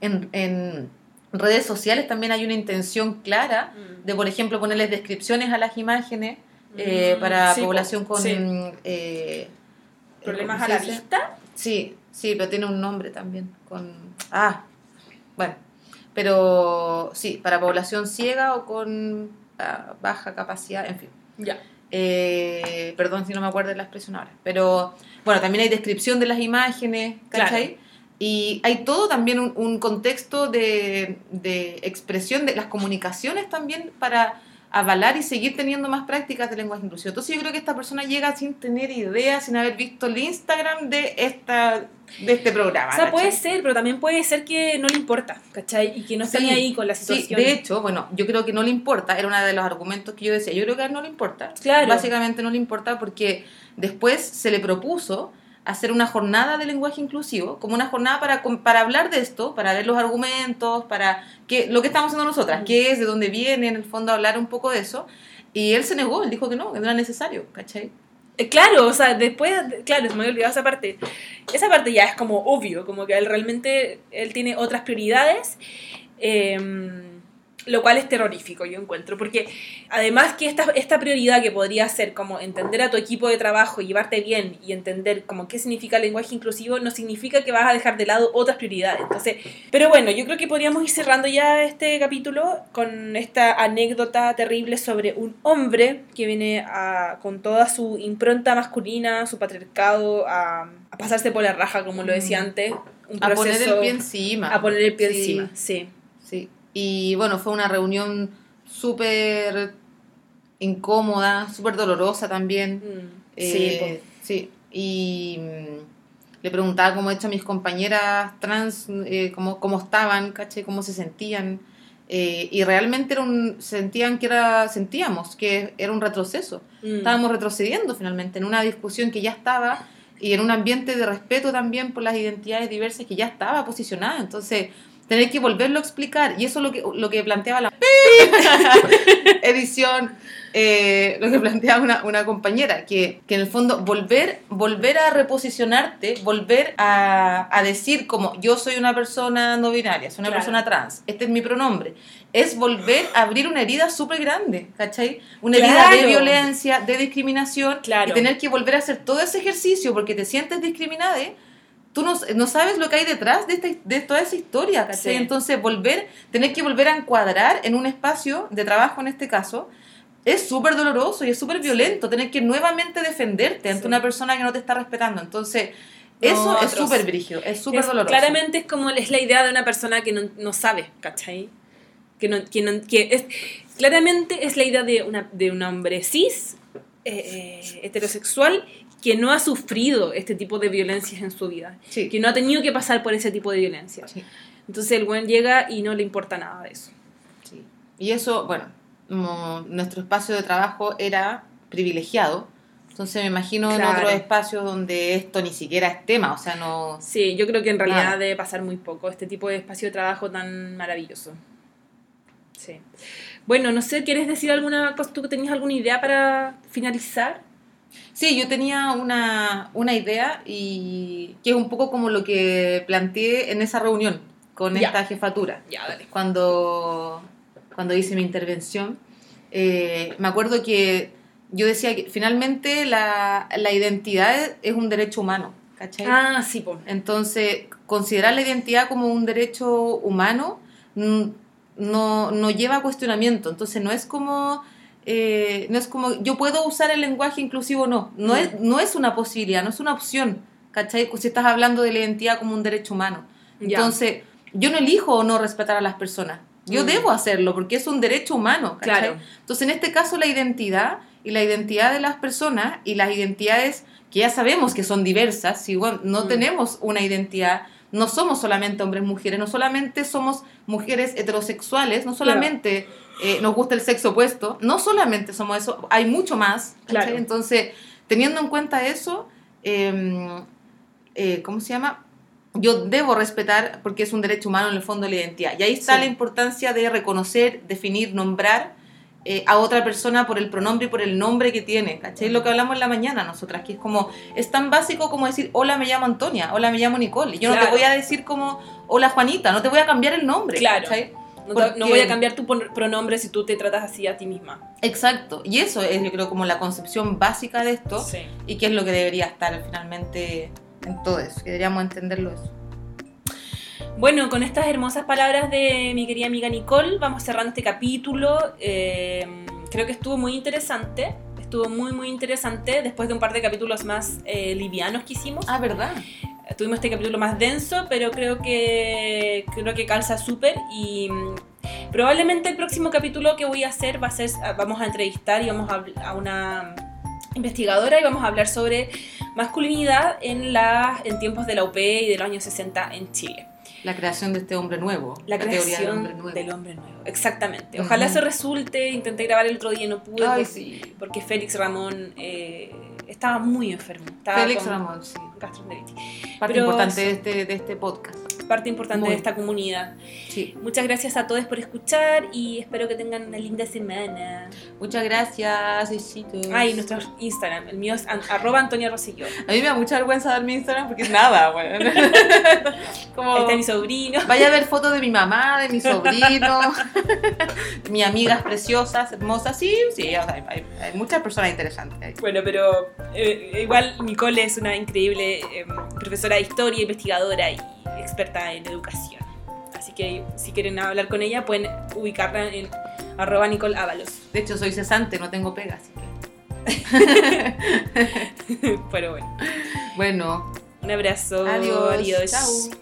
en, en redes sociales también hay una intención clara mm. de, por ejemplo, ponerles descripciones a las imágenes eh, mm, para población con... Eh, ¿Problemas a la vista? Sí, sí, pero tiene un nombre también. Con... Ah, bueno. Pero sí, para población ciega o con baja, baja capacidad, en fin. Ya. Eh, perdón si no me acuerdo de la expresión ahora. Pero bueno, también hay descripción de las imágenes, ¿cachai? Y hay todo también un, un contexto de, de, expresión de las comunicaciones también para avalar y seguir teniendo más prácticas de lenguaje inclusivo. Entonces yo creo que esta persona llega sin tener idea, sin haber visto el Instagram de esta de este programa. O sea, puede ser, pero también puede ser que no le importa, ¿cachai? Y que no esté ahí con la situación. Sí, de hecho, bueno, yo creo que no le importa, era uno de los argumentos que yo decía, yo creo que a él no le importa. Claro. Básicamente no le importa porque después se le propuso hacer una jornada de lenguaje inclusivo, como una jornada para, para hablar de esto, para ver los argumentos, para que, lo que estamos haciendo nosotras, qué es, de dónde viene, en el fondo hablar un poco de eso. Y él se negó, él dijo que no, que no era necesario, ¿cachai? Eh, claro, o sea, después, claro, se me había olvidado esa parte. Esa parte ya es como obvio, como que él realmente, él tiene otras prioridades. Eh, lo cual es terrorífico, yo encuentro, porque además que esta, esta prioridad que podría ser como entender a tu equipo de trabajo, llevarte bien y entender como qué significa el lenguaje inclusivo, no significa que vas a dejar de lado otras prioridades. Entonces, pero bueno, yo creo que podríamos ir cerrando ya este capítulo con esta anécdota terrible sobre un hombre que viene a, con toda su impronta masculina, su patriarcado, a, a pasarse por la raja, como lo decía mm. antes. Un a poner el pie encima. A poner el pie encima, sí. Sí. Y bueno, fue una reunión súper incómoda, súper dolorosa también. Mm. Eh, sí, Y mm, le preguntaba cómo he hecho a mis compañeras trans, eh, cómo, cómo, estaban, ¿caché? cómo se sentían. Eh, y realmente era un, sentían que era, sentíamos que era un retroceso. Mm. Estábamos retrocediendo finalmente en una discusión que ya estaba y en un ambiente de respeto también por las identidades diversas que ya estaba posicionada. Entonces, tener que volverlo a explicar. Y eso es lo que, lo que planteaba la *laughs* edición, eh, lo que planteaba una, una compañera, que, que, en el fondo volver, volver a reposicionarte, volver a, a, decir como yo soy una persona no binaria, soy una persona trans, este es mi pronombre, es volver a abrir una herida súper grande, ¿cachai? Una herida de violencia, de discriminación, claro. y tener que volver a hacer todo ese ejercicio porque te sientes discriminada tú no, sabes lo que hay detrás de, de toda esa historia, ¿cachai? Entonces, volver, tener que volver a encuadrar en un espacio de trabajo, en este caso, es súper doloroso y es súper violento, tener que nuevamente defenderte ante una persona que no te está respetando. Entonces, eso es súper brígido, es súper doloroso. Claramente es como es la idea de una persona que no, no sabe, ¿cachai? Que, no, que, no, que es, claramente es la idea de, una, de un hombre cis, eh, eh, heterosexual, que no ha sufrido este tipo de violencias en su vida, que no ha tenido que pasar por ese tipo de violencia. Entonces el buen llega y no le importa nada de eso. Y eso, bueno, nuestro espacio de trabajo era privilegiado, entonces me imagino en otros espacios donde esto ni siquiera es tema, o sea, no... Sí, yo creo que en realidad debe pasar muy poco, este tipo de espacio de trabajo tan maravilloso. Sí. Bueno, no sé, ¿quieres decir alguna cosa? ¿Tú tenías alguna idea para finalizar? Sí, yo tenía una, una, idea y que es un poco como lo que planteé en esa reunión con esta jefatura. Ya, dale. Cuando, cuando hice mi intervención, eh, me acuerdo que yo decía que finalmente la, la, identidad es un derecho humano. ¿cachai? Ah, sí, pues. Entonces, considerar la identidad como un derecho humano no, no lleva a cuestionamiento. Entonces, no es como eh, no es como, yo puedo usar el lenguaje inclusivo o no. No, es, mm. no es una posibilidad, no es una opción, ¿cachai? Si estás hablando de la identidad como un derecho humano. Entonces, yo no elijo o no respetar a las personas. Yo mm. debo hacerlo porque es un derecho humano. Claro. Entonces, en este caso, la identidad y la identidad de las personas y las identidades que ya sabemos que son diversas, si no mm. tenemos una identidad, no somos solamente hombres mujeres, no solamente somos mujeres heterosexuales, no solamente eh, nos gusta el sexo opuesto. No solamente somos eso, hay mucho más. Entonces, teniendo en cuenta eso, em, eh, ¿cómo se llama? Yo debo respetar, porque es un derecho humano en el fondo de la identidad. Y ahí está la importancia de reconocer, definir, nombrar eh, a otra persona por el pronombre y por el nombre que tiene. ¿Cachai? Lo que hablamos en la mañana nosotras, que es como, es tan básico como decir, hola, me llamo Antonia, hola, me llamo Nicole. Y yo no te voy a decir como, hola, Juanita, no te voy a cambiar el nombre. Claro. No, voy a cambiar tu pronombre si tú te tratas así a ti misma. Exacto. Y eso es, yo creo, como la concepción básica de esto. Y que es lo que debería estar finalmente en todo eso. Que deberíamos entenderlo eso. Bueno, con estas hermosas palabras de mi querida amiga Nicole, vamos cerrando este capítulo. Eh, creo que estuvo muy interesante. Estuvo muy, muy interesante después de un par de capítulos más eh, livianos que hicimos. Ah, ¿verdad? Tuvimos este capítulo más denso, pero creo que, creo que calza súper y mm, probablemente el próximo capítulo que voy a hacer va a ser, vamos a entrevistar y vamos a, a una investigadora y vamos a hablar sobre masculinidad en, la, en tiempos de la UP y de los años 60 en Chile. La creación de este hombre nuevo. La, creación del hombre nuevo. Del hombre nuevo. Exactamente. Ojalá eso resulte. Intenté grabar el otro día y no pude. Ay, porque, sí. porque Félix Ramón eh, estaba muy enfermo. Estaba Félix Ramón, sí. gastroenteritis. Parte Pero importante de este, de este podcast. Parte importante Muy. de esta comunidad. Sí. Muchas gracias a todos por escuchar y espero que tengan una linda semana. Muchas gracias, besitos. Ay, nuestro Instagram. El mío es an- arroba Antonia Rosillo. A mí me da mucha vergüenza dar mi Instagram porque es nada, güey. *laughs* Como... Ahí está mi sobrino. Vaya a ver fotos de mi mamá, de mi sobrino, *laughs* de mis amigas preciosas, hermosas. Sí, sí, o sea, hay, hay- muchas personas interesantes ahí. Bueno, pero eh, igual Nicole es una increíble eh, profesora de historia, investigadora y experta en educación. Así que si quieren hablar con ella, pueden ubicarla en arroba Nicole Ábalos. De hecho, soy cesante, no tengo pega, así que. *laughs* Pero bueno, Bueno, un abrazo. adiós. Adiós. Chao.